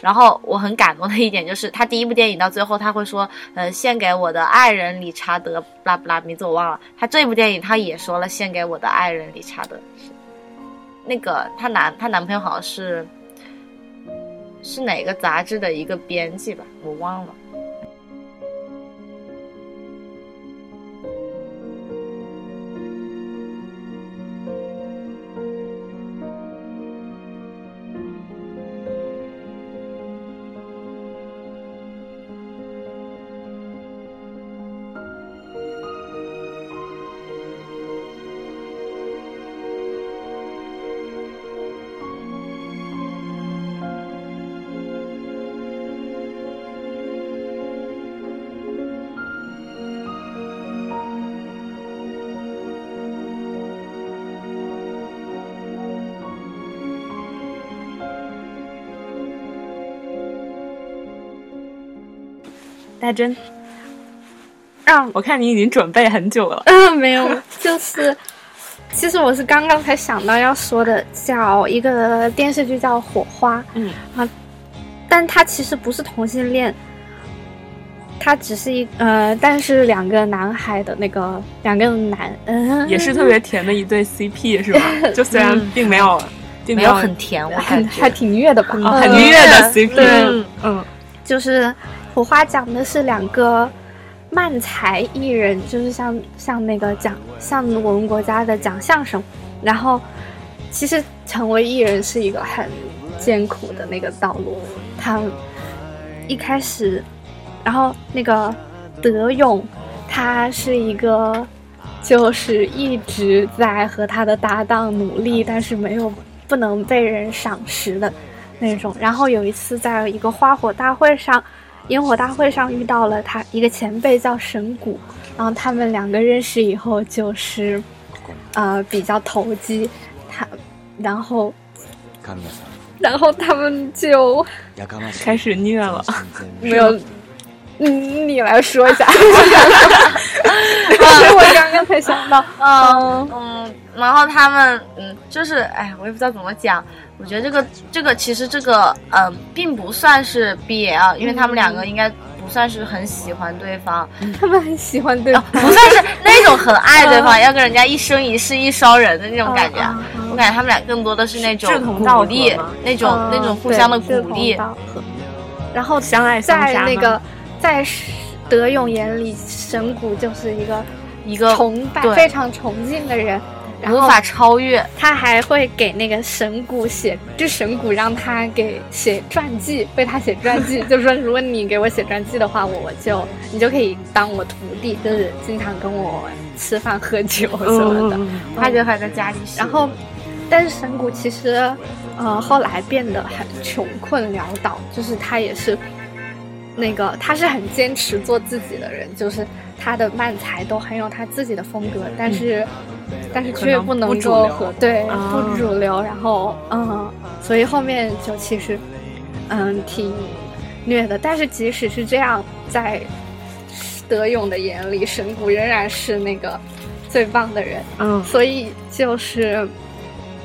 然后我很感动的一点就是，他第一部电影到最后他会说，呃，献给我的爱人理查德，布拉布拉，名字我忘了。他这部电影他也说了，献给我的爱人理查德。是那个她男她男朋友好像是是哪个杂志的一个编辑吧，我忘了。戴真，让我看你已经准备很久了。嗯，没有，就是，其实我是刚刚才想到要说的，叫一个电视剧叫《火花》，嗯啊，但它其实不是同性恋，它只是一呃，但是两个男孩的那个两个男，嗯、也是特别甜的一对 CP 是吧？就虽然并没有，并没有很甜，我还还挺虐的吧，啊很嗯虐的 CP，嗯。嗯。就是火花讲的是两个漫才艺人，就是像像那个讲像我们国家的讲相声，然后其实成为艺人是一个很艰苦的那个道路。他一开始，然后那个德勇，他是一个就是一直在和他的搭档努力，但是没有不能被人赏识的那种。然后有一次在一个花火大会上，烟火大会上遇到了他一个前辈叫神谷，然后他们两个认识以后就是，呃，比较投机，他，然后神田さん然后他们就やかましい开始虐了。没有，嗯，你来说一下，我 刚刚才想到，嗯嗯，然后他们嗯，就是哎，我也不知道怎么讲。我觉得这个这个其实这个呃，并不算是 BL，因为他们两个应该不算是很喜欢对方，他们很喜欢对方，不算是那种很爱对方，要跟人家一生一世一双人的那种感觉啊。我感觉他们俩更多的是那种志同道合鼓励，那种那种互相的鼓励。然后相爱相杀在那个在德勇眼里，神谷就是一个一个崇拜非常崇敬的人，然后无法超越。他还会给那个神谷写，就神谷让他给写传记，为他写传记，就说如果你给我写传记的话，我就你就可以当我徒弟，就是经常跟我吃饭喝酒什么的。嗯他就还在家里写，然后，但是神谷其实，呃，后来变得很穷困潦倒，就是他也是，那个他是很坚持做自己的人，就是他的漫才都很有他自己的风格，但是，但是却不能不主流够和对啊不主流，然后嗯，所以后面就其实，嗯，挺虐的。但是即使是这样，在德勇的眼里，神谷仍然是那个最棒的人。嗯所以就是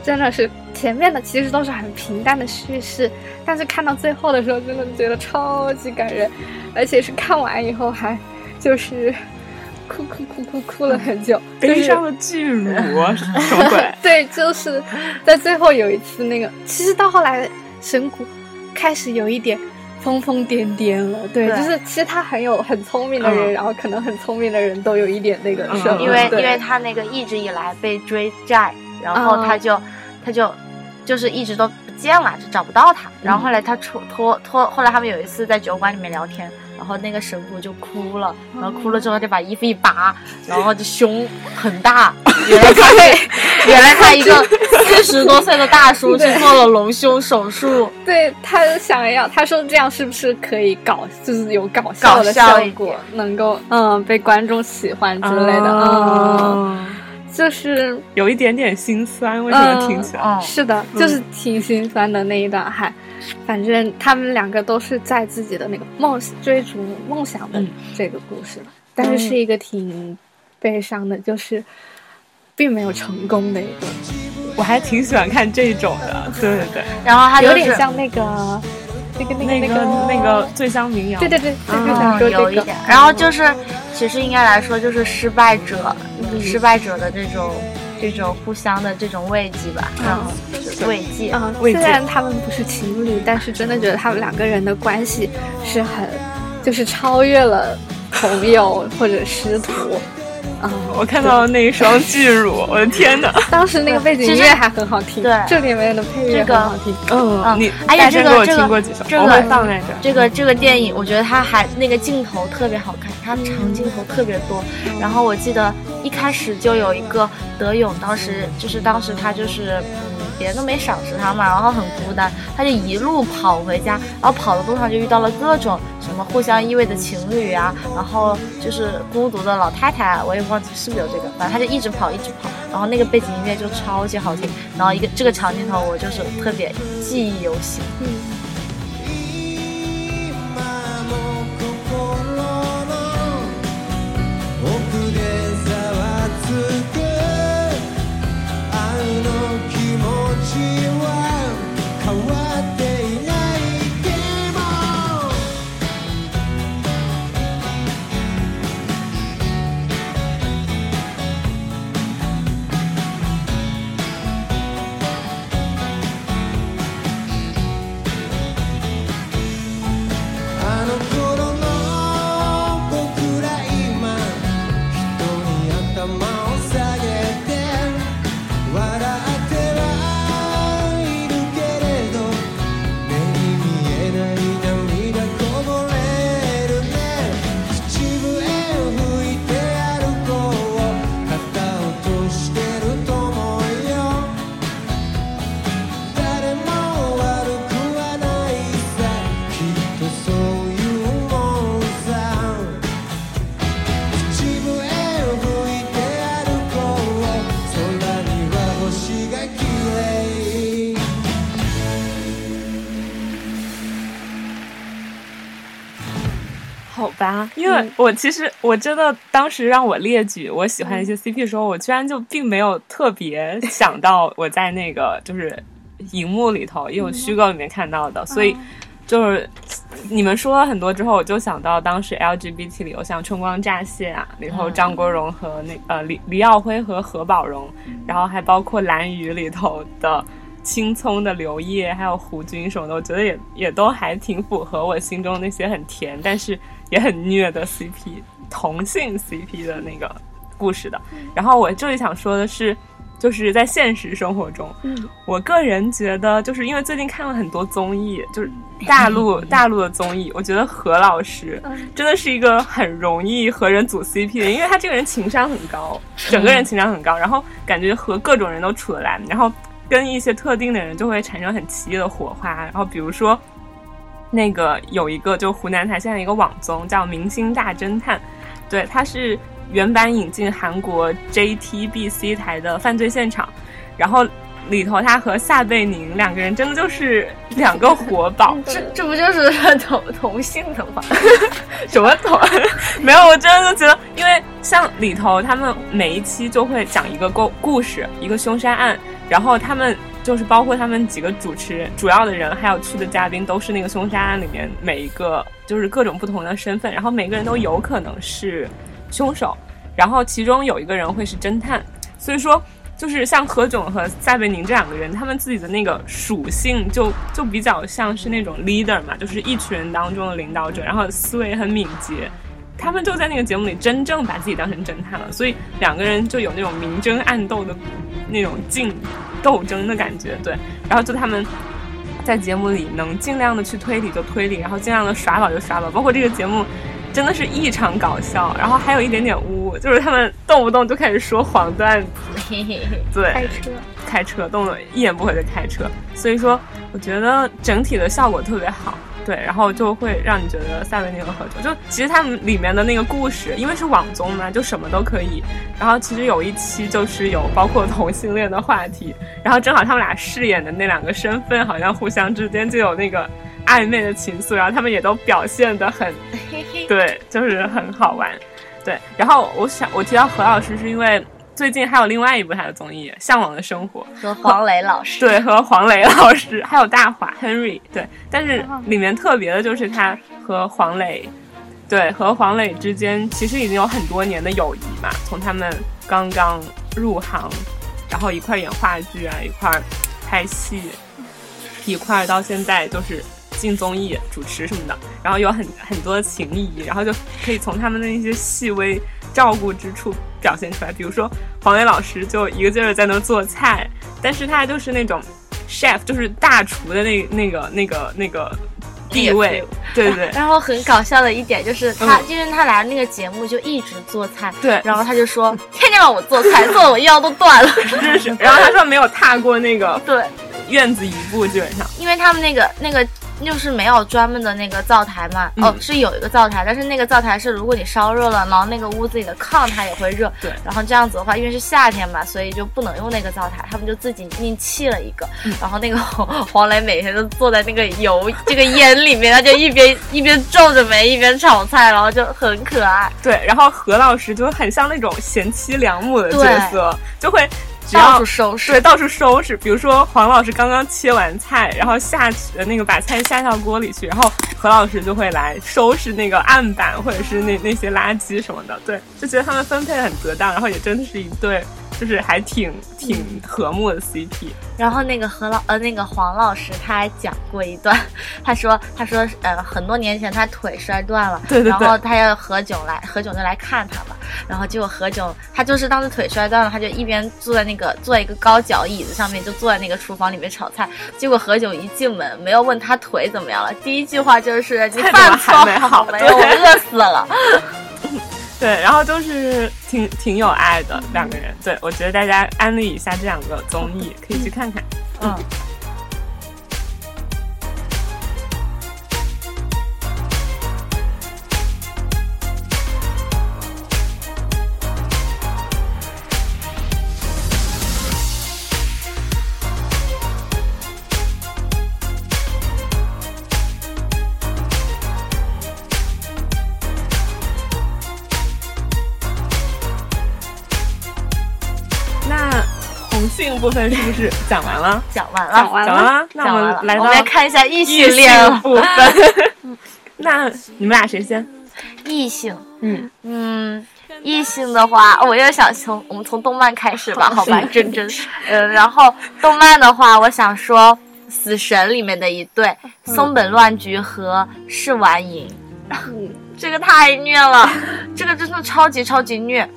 真的是前面的其实都是很平淡的叙事，但是看到最后的时候，真的觉得超级感人，而且是看完以后还就是哭哭哭哭哭了很久，悲伤就是的巨乳 什么鬼？对，就是在最后有一次那个，其实到后来神谷开始有一点疯疯癫癫了，对，对就是其实他很有很聪明的人，嗯然后可能很聪明的人都有一点那个嗯什么，因为因为他那个一直以来被追债，然后他就、他就就是一直都不见了，就找不到他。然后后来他出脱脱，后来他们有一次在酒馆里面聊天，然后那个神谷就哭了，然后哭了之后就把衣服一扒，然后就胸很大，原来他是原来他一个四十多岁的大叔去做了隆胸手术，对他想要，他说这样是不是可以搞，就是有搞笑的效果，能够嗯被观众喜欢之类的，嗯，哦就是有一点点心酸，为什么听起来？嗯，是的，就是挺心酸的那一段，还反正他们两个都是在自己的那个梦追逐梦想的嗯。这个故事，但是是一个挺悲伤的，就是并没有成功的一个，我还挺喜欢看这种的，对对对，然后他就是有点像那个那个那那个那个醉乡民谣，对对对，对就嗯想说这个有一点，，然后就是，其实应该来说就是失败者，失败者的这种这种互相的这种慰藉吧，然后就是慰藉。嗯，慰藉虽然他们不是情侣，但是真的觉得他们两个人的关系是很，就是超越了朋友或者师徒。嗯，我看到了那一双巨乳，我的天哪！当时那个背景音乐还很好听，对这里面的配乐这个很好听。嗯嗯你哎呀大真给我这个这个听过几首，这个我会放在这儿。这个这个电影，我觉得它还那个镜头特别好看，它长镜头特别多。然后我记得一开始就有一个德勇，当时就是当时他就是嗯，别人都没赏识他嘛，然后很孤单，他就一路跑回家，然后跑的路上就遇到了各种什么互相依偎的情侣啊，然后就是孤独的老太太，我也忘记是不是有这个，反正他就一直跑一直跑，然后那个背景音乐就超级好听，然后一个这个长镜头我就是特别记忆犹新。因为我其实我真的当时让我列举我喜欢的一些 CP 的时候，我居然就并没有特别想到我在那个就是荧幕里头，也有虚构里面看到的，所以就是你们说了很多之后，我就想到当时 LGBT 里有像《春光乍泄》啊，里头张国荣和那呃李李耀辉和何宝荣，然后还包括《蓝雨》里头的。青葱的刘烨，还有胡军什么的，我觉得也也都还挺符合我心中那些很甜，但是也很虐的 CP 同性 CP 的那个故事的。然后我这里想说的是，就是在现实生活中，我个人觉得，就是因为最近看了很多综艺，就是大陆大陆的综艺，我觉得何老师真的是一个很容易和人组 CP 的，因为他这个人情商很高，整个人情商很高，然后感觉和各种人都处得来，然后。跟一些特定的人就会产生很奇异的火花，然后比如说，那个有一个就湖南台现在一个网综叫《明星大侦探》，对，它是原版引进韩国 JTBC 台的犯罪现场，然后里头他和撒贝宁两个人真的就是两个活宝，这这不就是同同性的吗？什么同？没有，我真的就觉得，因为像里头他们每一期就会讲一个故故事，一个凶杀案。然后他们就是包括他们几个主持人、主要的人，还有去的嘉宾，都是那个凶杀案里面每一个就是各种不同的身份，然后每个人都有可能是凶手，然后其中有一个人会是侦探，所以说就是像何炅和撒贝宁这两个人，他们自己的那个属性就就比较像是那种 leader 嘛，就是一群人当中的领导者，然后思维很敏捷，他们就在那个节目里真正把自己当成侦探了，所以两个人就有那种明争暗斗的。那种竞斗争的感觉，对，然后就他们在节目里能尽量的去推理就推理，然后尽量的耍宝就耍宝，包括这个节目真的是异常搞笑，然后还有一点点污，就是他们动不动就开始说黄段子，对，开车开车动作一言不合就开车，所以说我觉得整体的效果特别好。对，然后就会让你觉得撒贝宁和何炅，就其实他们里面的那个故事，因为是网综嘛，就什么都可以。然后其实有一期就是有包括同性恋的话题，然后正好他们俩饰演的那两个身份，好像互相之间就有那个暧昧的情愫，然后他们也都表现的很，对，就是很好玩。对，然后我想我提到何老师是因为。最近还有另外一部他的综艺《向往的生活》，和黄磊老师对，和黄磊老师还有大华 Henry 对，但是里面特别的就是他和黄磊，对，和黄磊之间其实已经有很多年的友谊嘛，从他们刚刚入行，然后一块演话剧啊，一块拍戏，一块到现在就是进综艺主持什么的，然后有很很多情谊，然后就可以从他们的那些细微。照顾之处表现出来，比如说黄磊老师就一个劲儿在那做菜，但是他就是那种 chef，就是大厨的那那个那个那个地位，对对。然后很搞笑的一点就是他，因为他来那个节目就一直做菜，对。然后他就说天天让我做菜，做的我腰都断了。是是。然后他说没有踏过那个对院子一步，基本上。因为他们那个那个。就是没有专门的那个灶台嘛，哦，是有一个灶台，但是那个灶台是如果你烧热了，然后那个屋子里的炕它也会热，对，然后这样子的话，因为是夏天嘛，所以就不能用那个灶台，他们就自己另砌了一个，然后那个黄磊每天都坐在那个油这个烟里面，他就一边一边皱着眉一边炒菜，然后就很可爱。对，然后何老师就很像那种贤妻良母的角色，就会。到处收拾，对，到处收拾。比如说黄老师刚刚切完菜，然后下那个把菜下到锅里去，然后何老师就会来收拾那个案板或者是那那些垃圾什么的。对，就觉得他们分配很得当，然后也真的是一对。就是还挺挺和睦的 CP，然后那个何老呃那个黄老师他还讲过一段，他说他说呃很多年前他腿摔断了，对对对，然后他要何炅来何炅就来看他嘛，然后结果何炅他就是当时腿摔断了，他就一边坐在那个坐在一个高脚椅子上面，就坐在那个厨房里面炒菜，结果何炅一进门没有问他腿怎么样了，第一句话就是你饭还没好没有，我饿死了。对，然后就是挺挺有爱的两个人。对我觉得大家安利一下这两个综艺，可以去看看。嗯。部分是不是讲完了？讲完了，讲完了，讲完了，那我们来到我们来看一下异异性恋。部分。那你们俩谁先？异性，嗯，嗯，异性的话，我又想从我们从动漫开始吧，好吧，真真，嗯，然后动漫的话，我想说《死神》里面的一对松本乱菊和试丸银，这个太虐了，这个真的超级超级虐。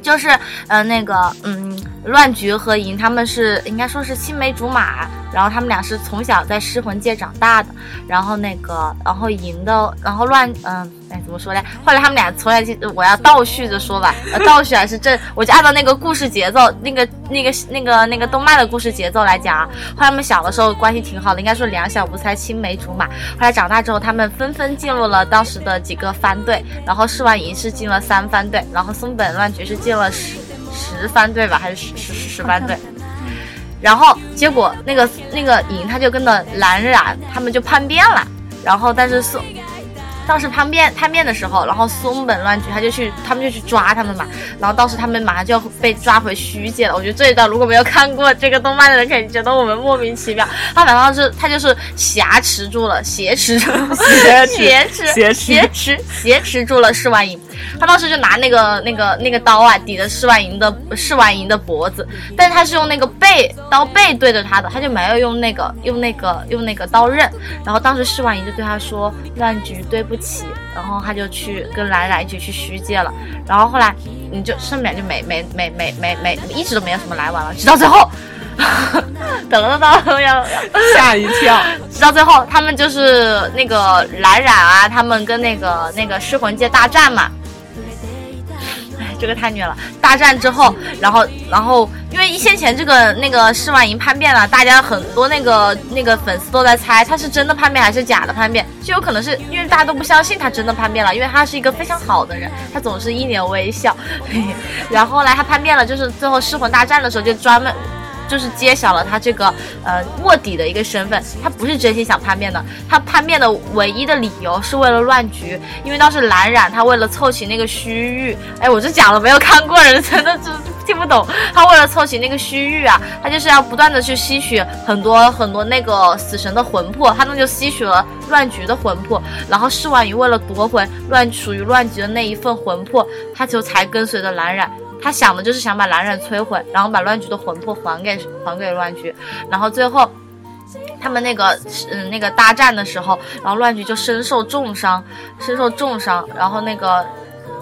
就是呃那个嗯，乱菊和银他们是应该说是青梅竹马，然后他们俩是从小在尸魂界长大的，然后那个然后银的然后乱嗯哎怎么说嘞？后来他们俩从来就我要倒叙着说吧，呃倒叙还是正，我就按照那个故事节奏，那个那个那个那个动漫的故事节奏来讲啊。后来他们小的时候关系挺好的，应该说两小无猜，青梅竹马。后来长大之后，他们纷纷进入了当时的几个番队，然后试完银是进了三番队，然后松本乱菊是进了十十番队吧，还是十十十十番队？然后结果那个那个影他就跟着蓝染他们就叛变了，然后但是松当时叛变叛变的时候，然后松本乱菊他就去他们就去抓他们嘛，然后当时他们马上就要被抓回虚界了。我觉得这一段如果没有看过这个动漫的人，肯定觉得我们莫名其妙。他反正是他就是挟持住了，挟持 住，挟挟持挟持挟持挟持住了释万银。他当时就拿那个那个那个刀啊抵着释万银的释万银的脖子，但是他是用那个背刀背对着他的，他就没有用那个用那个用那个刀刃。然后当时释万银就对他说：“乱局对不起。”然后他就去跟蓝染一起去虚界了。然后后来你就上面就没没没没没没一直都没有什么来往了，直到最后，等了等了要要。吓一跳。直到最后，他们就是那个蓝染啊，他们跟那个那个尸魂界大战嘛。这个太虐了！大战之后，然后然后，因为一先前这个那个释万银叛变了，大家很多那个那个粉丝都在猜他是真的叛变还是假的叛变，就有可能是因为大家都不相信他真的叛变了，因为他是一个非常好的人，他总是一脸微笑。然后后来他叛变了，就是最后尸魂大战的时候就专门。就是揭晓了他这个呃卧底的一个身份，他不是真心想叛变的，他叛变的唯一的理由是为了乱局，因为当时蓝染他为了凑齐那个虚域，哎，我这讲了没有看过人真的就听不懂，他为了凑齐那个虚域啊，他就是要不断的去吸取很多很多那个死神的魂魄，他那就吸取了乱局的魂魄，然后释婉瑜为了夺回乱属于乱局的那一份魂魄，他就才跟随着蓝染。他想的就是想把蓝染摧毁，然后把乱局的魂魄还给还给乱局，然后最后他们那个嗯那个大战的时候，然后乱局就身受重伤，身受重伤，然后那个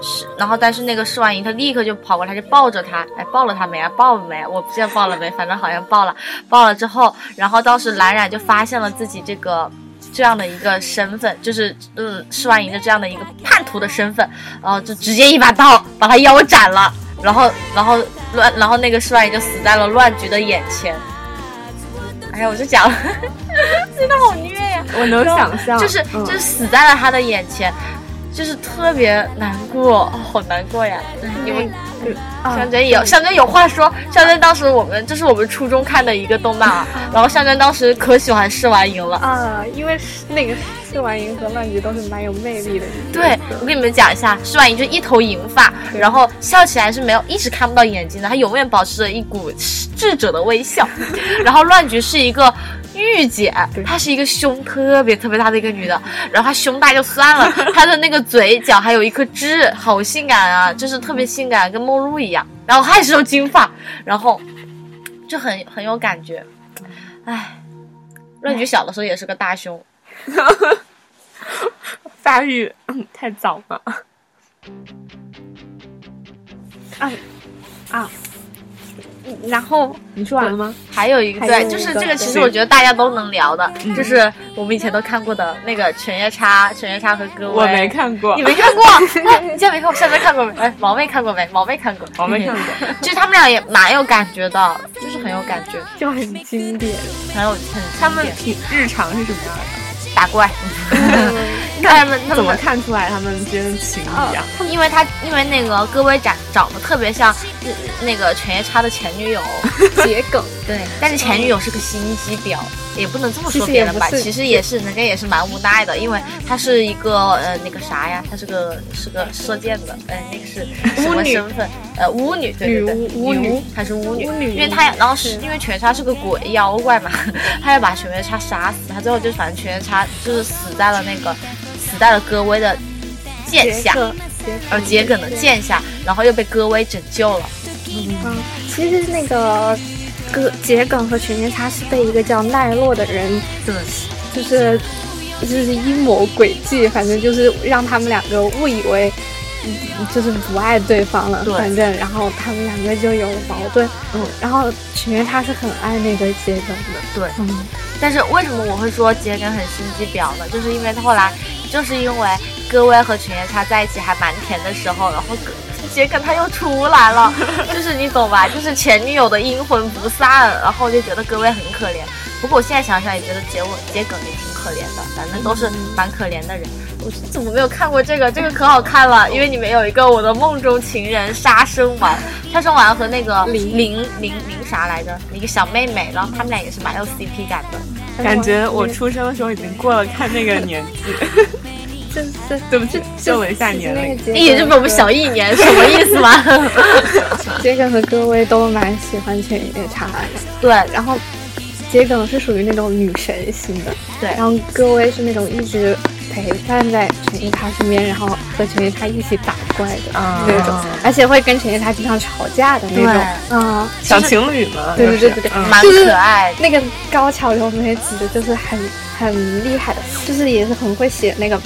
是，然后但是那个释完银他立刻就跑过来，就抱着他，哎抱了他没啊？抱了没？我不记得抱了没，反正好像抱了，抱了之后，然后当时蓝染就发现了自己这个。这样的一个身份，就是嗯，释完银的这样的一个叛徒的身份，然后就直接一把刀把他腰斩了，然后然后乱，然后那个释完银就死在了乱局的眼前。哎呀，我就讲了，真的好虐呀！我能想象，就是嗯就是死在了他的眼前，就是特别难过，哦好难过呀！你们象征有象征有话说，象征当时我们这是我们初中看的一个动漫啊，然后象征当时可喜欢释完营了。啊，因为那个试完营和乱局都是蛮有魅力的对，我给你们讲一下，试完营就一头银发，然后笑起来是没有一直看不到眼睛的，她永远保持着一股智者的微笑。然后乱局是一个御姐，她是一个胸特别特别大的一个女的，然后她胸大就算了，她的那个嘴角还有一颗痣，好性感啊，就是特别性感，跟梦露一样。然后她也是有金发，然后就很很有感觉。唉，乱菊小的时候也是个大胸。发育嗯太早了。然后你说完了吗？还有一个对，就是这个，其实我觉得大家都能聊的，就是我们以前都看过的那个犬夜叉，犬夜叉和各位。我没，看过你，没看过？哎 你竟然没看过？现在看过没？哎，毛妹看过没？毛妹看过，毛妹看过。其实他们俩也蛮有感觉的，就是很有感觉，就很经典。很有很他们经典平日常是什么样的？打怪，看他们怎么看出来他们之间的情谊啊？因为他因为那个戈薇长长得特别像呃那个犬夜叉的前女友，桔梗，对，但是前女友是个心机婊，也不能这么说别人吧，实也不是。其实也是人家也是蛮无奈的，因为她是一个呃那个啥呀，她是个是个射箭的，呃那个是 什么身份？呃巫女，对对对，女巫巫女。巫，她是巫女，巫女。因为她然后是。因为犬夜叉是个鬼妖怪嘛，她要把犬夜叉杀死，她最后就反正犬夜叉就是死在了那个死在了戈薇的剑下。桔呃桔梗的剑下，然后又被戈薇拯救了。嗯，其实那个葛桔梗和犬夜叉是被一个叫奈落的人，对，就是就是阴谋诡计，反正就是让他们两个误以为。嗯就是不爱对方了，对反正然后他们两个就有了矛盾，嗯，然后犬夜叉是很爱那个桔梗的，对，嗯，但是为什么我会说桔梗很心机婊呢？就是因为他后来，就是因为戈薇和犬夜叉在一起还蛮甜的时候，然后戈桔梗他又出来了，就是你懂吧？就是前女友的阴魂不散，然后我就觉得戈薇很可怜。不过我现在想想也觉得桔桔梗也挺可怜的，反正都是蛮可怜的人。我怎么没有看过这个？这个可好看了，因为里面有一个我的梦中情人杀生丸，杀生丸和那个林林林林啥来着，一个小妹妹，然后他们俩也是蛮有 CP 感的。感觉我出生的时候已经过了看那个 年纪，对对对不起，秀了一下年龄。那个也就比我们小一年，什么意思嘛？桔梗和戈薇都蛮喜欢犬夜叉的，对，然后桔梗是属于那种女神型的，对然后戈薇是那种一直陪伴在犬夜叉身边，然后和犬夜叉一起打怪的啊那种，而且会跟犬夜叉经常吵架的那种，嗯，小情侣嘛，对对对对对嗯蛮可爱的。那个高桥留美子就是很很厉害的，就是也是很会写那个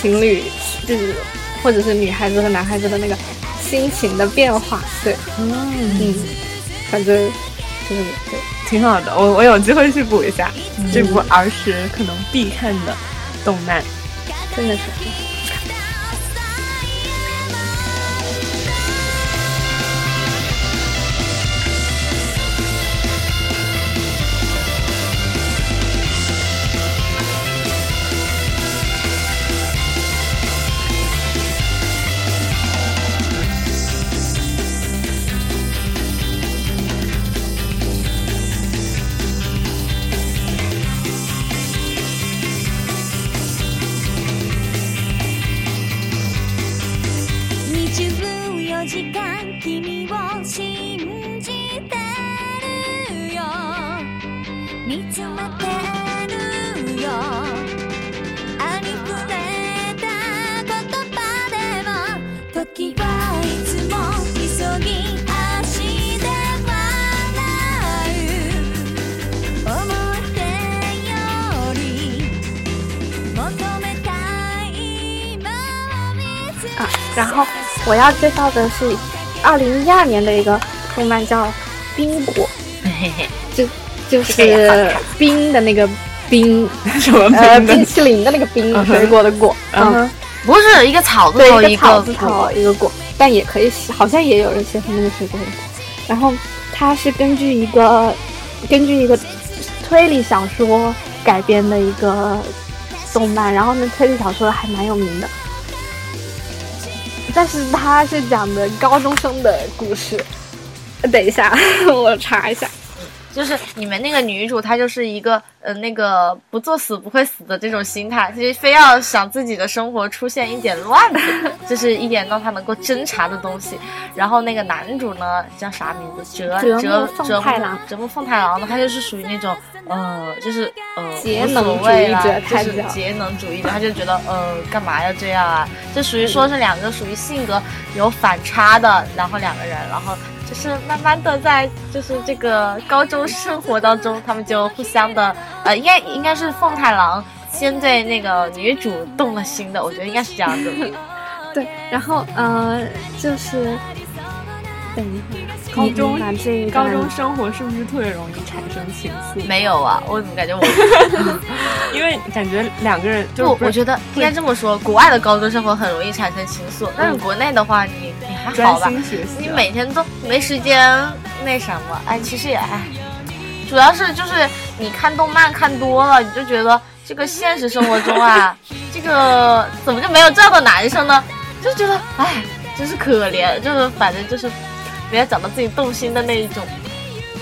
情侣，就是或者是女孩子和男孩子的那个心情的变化，对，嗯，嗯，反正就是对。挺好的。我我有机会去补一下这部儿时可能必看的动漫。真的是。我要介绍的是二零一二年的一个动漫，叫《冰果嘿嘿，》，就就是冰的那个冰，什么呃，冰的？冰淇淋的那个冰，水果的果，嗯嗯，不是一个草字对，头一个草字果头，一个果，但也可以写，好像也有人写成那个水果的果。然后它是根据一个根据一个推理小说改编的一个动漫，然后呢，推理小说还蛮有名的。但是它是讲的高中生的故事。等一下，我查一下。就是你们那个女主，她就是一个呃那个不作死不会死的这种心态，她就非要想自己的生活出现一点乱子，就是一点让她能够侦查的东西。然后那个男主呢叫啥名字？折折折太郎折木奉太郎呢，他就是属于那种呃就是呃节无所能主谓啦义者就是节能主义者，他就觉得呃干嘛要这样啊？就属于说是两个属于性格有反差的，然后两个人，然后就是慢慢的在就是这个高中生活当中，他们就互相的呃，应该应该是凤太郎先对那个女主动了心的，我觉得应该是这样子。对，然后呃，就是等一会儿，高中高中生活是不是特别容易产生情愫？没有啊，我怎么感觉我 因为感觉两个人就是不？我觉得应该这么说，国外的高中生活很容易产生情愫，但是国内的话，你你还好吧？你每天都没时间那什么，哎，其实也哎，主要是就是你看动漫看多了，你就觉得这个现实生活中啊，这个怎么就没有这样的男生呢？就觉得哎，真是可怜，就是反正就是没有找到自己动心的那一种。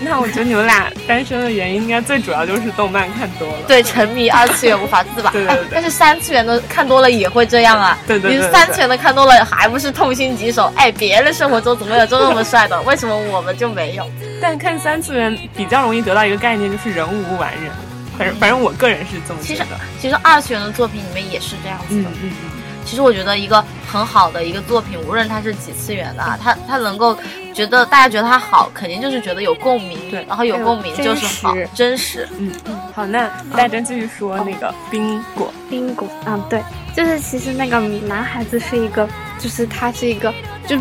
那我觉得你们俩单身的原因，应该最主要就是动漫看多了。对，沉迷二次元无法自拔。对对对哎但是三次元的看多了也会这样啊。对对对对你三次元的看多了，还不是痛心疾首？哎，别人生活中怎么有这么帅的？为什么我们就没有？但看三次元比较容易得到一个概念，就是人无完人。反正反正我个人是这么其实觉得。其实二次元的作品里面也是这样子的。嗯嗯嗯，其实我觉得一个很好的一个作品，无论它是几次元的，啊，它它能够觉得大家觉得它好，肯定就是觉得有共鸣，对然后有共鸣就是好，真实。真实。嗯嗯，好，那大珍继续说那个冰果。冰果，嗯，对，就是其实那个男孩子是一个，就是他是一个，就，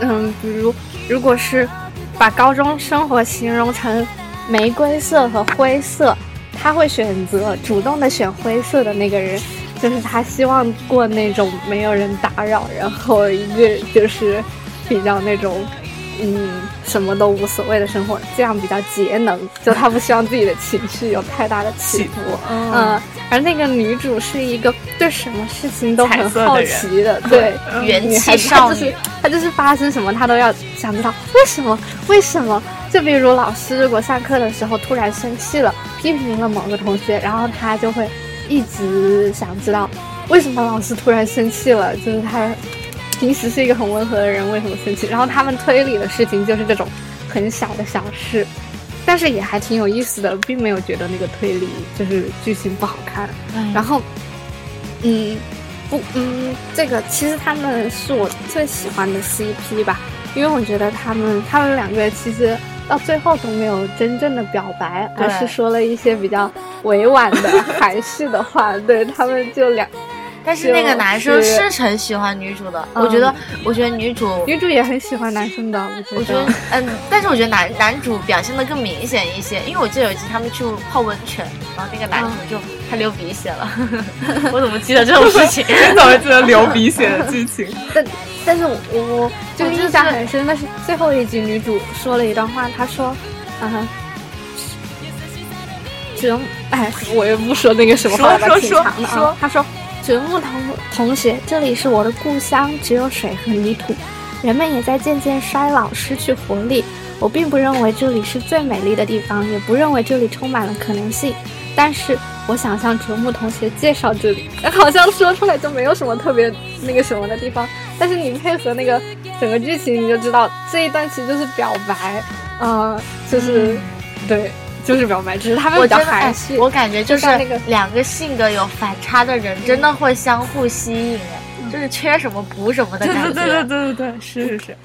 嗯，比如如果是把高中生活形容成玫瑰色和灰色，他会选择主动的选灰色的那个人，就是他希望过那种没有人打扰，然后一个就是比较那种。嗯，什么都无所谓的生活，这样比较节能。就他不希望自己的情绪有太大的起伏。嗯嗯，而那个女主是一个对什么事情都很好奇的，对，元女孩气少女子她就是她就是发生什么她都要想知道为什么为什么。就比如老师如果上课的时候突然生气了，批评了某个同学，然后她就会一直想知道为什么老师突然生气了，就是他平时是一个很温和的人，为什么生气？然后他们推理的事情就是这种很小的小事。但是也还挺有意思的，并没有觉得那个推理就是剧情不好看。然后，嗯，不，嗯，这个其实他们是我最喜欢的 CP 吧，因为我觉得他们他们两个其实到最后都没有真正的表白，而是说了一些比较委婉的 含蓄的话。对他们就两，但是那个男生是很喜欢女主的，嗯我觉得，我觉得女主，女主也很喜欢男生的，我觉得。嗯，但是我觉得男男主表现的更明显一些，因为我记得有一集他们去泡温泉，然后那个男主就他流鼻血了，我怎么记得这种事情？你 怎么记得流鼻血的剧情？但但是我我就印象很深，但是最后一集女主说了一段话，她说，嗯，折哎，我也不说那个什么话了吧，说说挺长的啊。她说，折木同同学，这里是我的故乡，只有水和泥土，人们也在渐渐衰老，失去活力。我并不认为这里是最美丽的地方，也不认为这里充满了可能性。但是我想向竹木同学介绍这里，好像说出来就没有什么特别那个什么的地方。但是你配合那个整个剧情，你就知道这一段其实就是表白，呃，就是、对，就是表白，只是他们比较含蓄。我感觉就是两个性格有反差的人，真的会相互吸引，哎，就是缺什么补什么的对感觉。对对对对对对，是是是。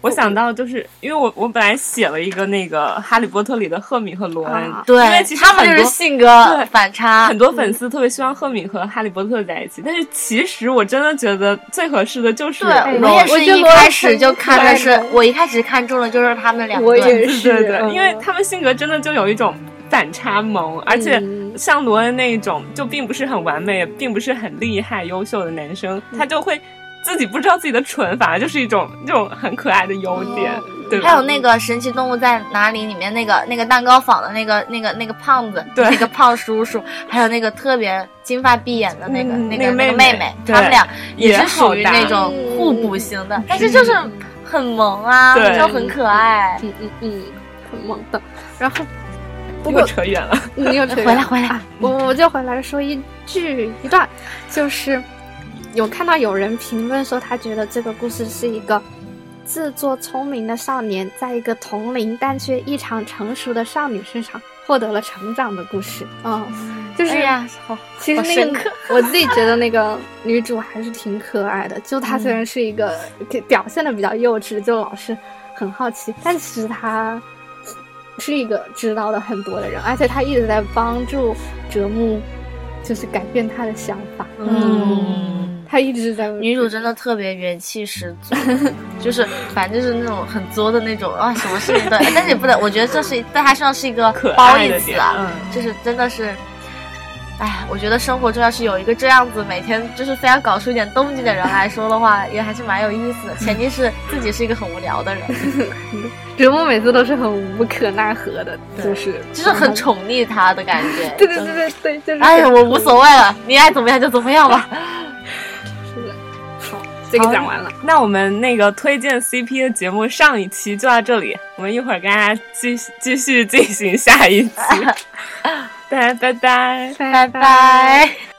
我想到就是因为我我本来写了一个那个《哈利波特》里的赫敏和罗恩，啊对，因为其实他们就是很多性格反差，很多粉丝特别希望赫敏和哈利波特在一起，但是其实我真的觉得最合适的就是对，罗恩我也是一开始就看的是我一开始看中的就是他们两个。我也是，对对对，嗯因为他们性格真的就有一种反差萌，而且嗯像罗恩那一种就并不是很完美，也并不是很厉害、优秀的男生，嗯他就会自己不知道自己的蠢，反而就是一种这种很可爱的优点，对吧？还有那个《神奇动物在哪里》里面那个那个蛋糕坊的那个那个那个胖子，对那个胖叔叔，还有那个特别金发碧眼的那个、嗯那个那个妹妹妹妹，对他们俩也也是属于那种互补型的，但是就是很萌啊，对就很可爱。嗯嗯嗯，很萌的。然后，不过扯远了，你 又扯回来回来。啊我我就回来说一句一段，就是有看到有人评论说，他觉得这个故事是一个自作聪明的少年，在一个同龄但却异常成熟的少女身上获得了成长的故事。嗯，就是、哎呀，好，其实那个我自己觉得那个女主还是挺可爱的，就她虽然是一个给表现的比较幼稚，就老是很好奇，但其实她是一个知道的很多的人，而且她一直在帮助折木，就是改变他的想法。嗯，她一直在女主真的特别元气十足，就是反正就是那种很作的那种啊，什么事情都，但是也不能，我觉得这是在她身上是一个可褒爱的点义词啊，嗯。就是真的是哎，我觉得生活中要是有一个这样子每天就是非要搞出一点动静的人来说的话，也还是蛮有意思的。前提是自己是一个很无聊的人，人物每次都是很无可奈何的，就是就是很宠溺他的感觉。对对对对对，就是。哎呀，我无所谓了，你爱怎么样就怎么样吧。这个讲完了。那我们那个推荐 CP 的节目上一期就到这里，我们一会儿跟大家继继续进行下一期。大 家拜拜，拜拜。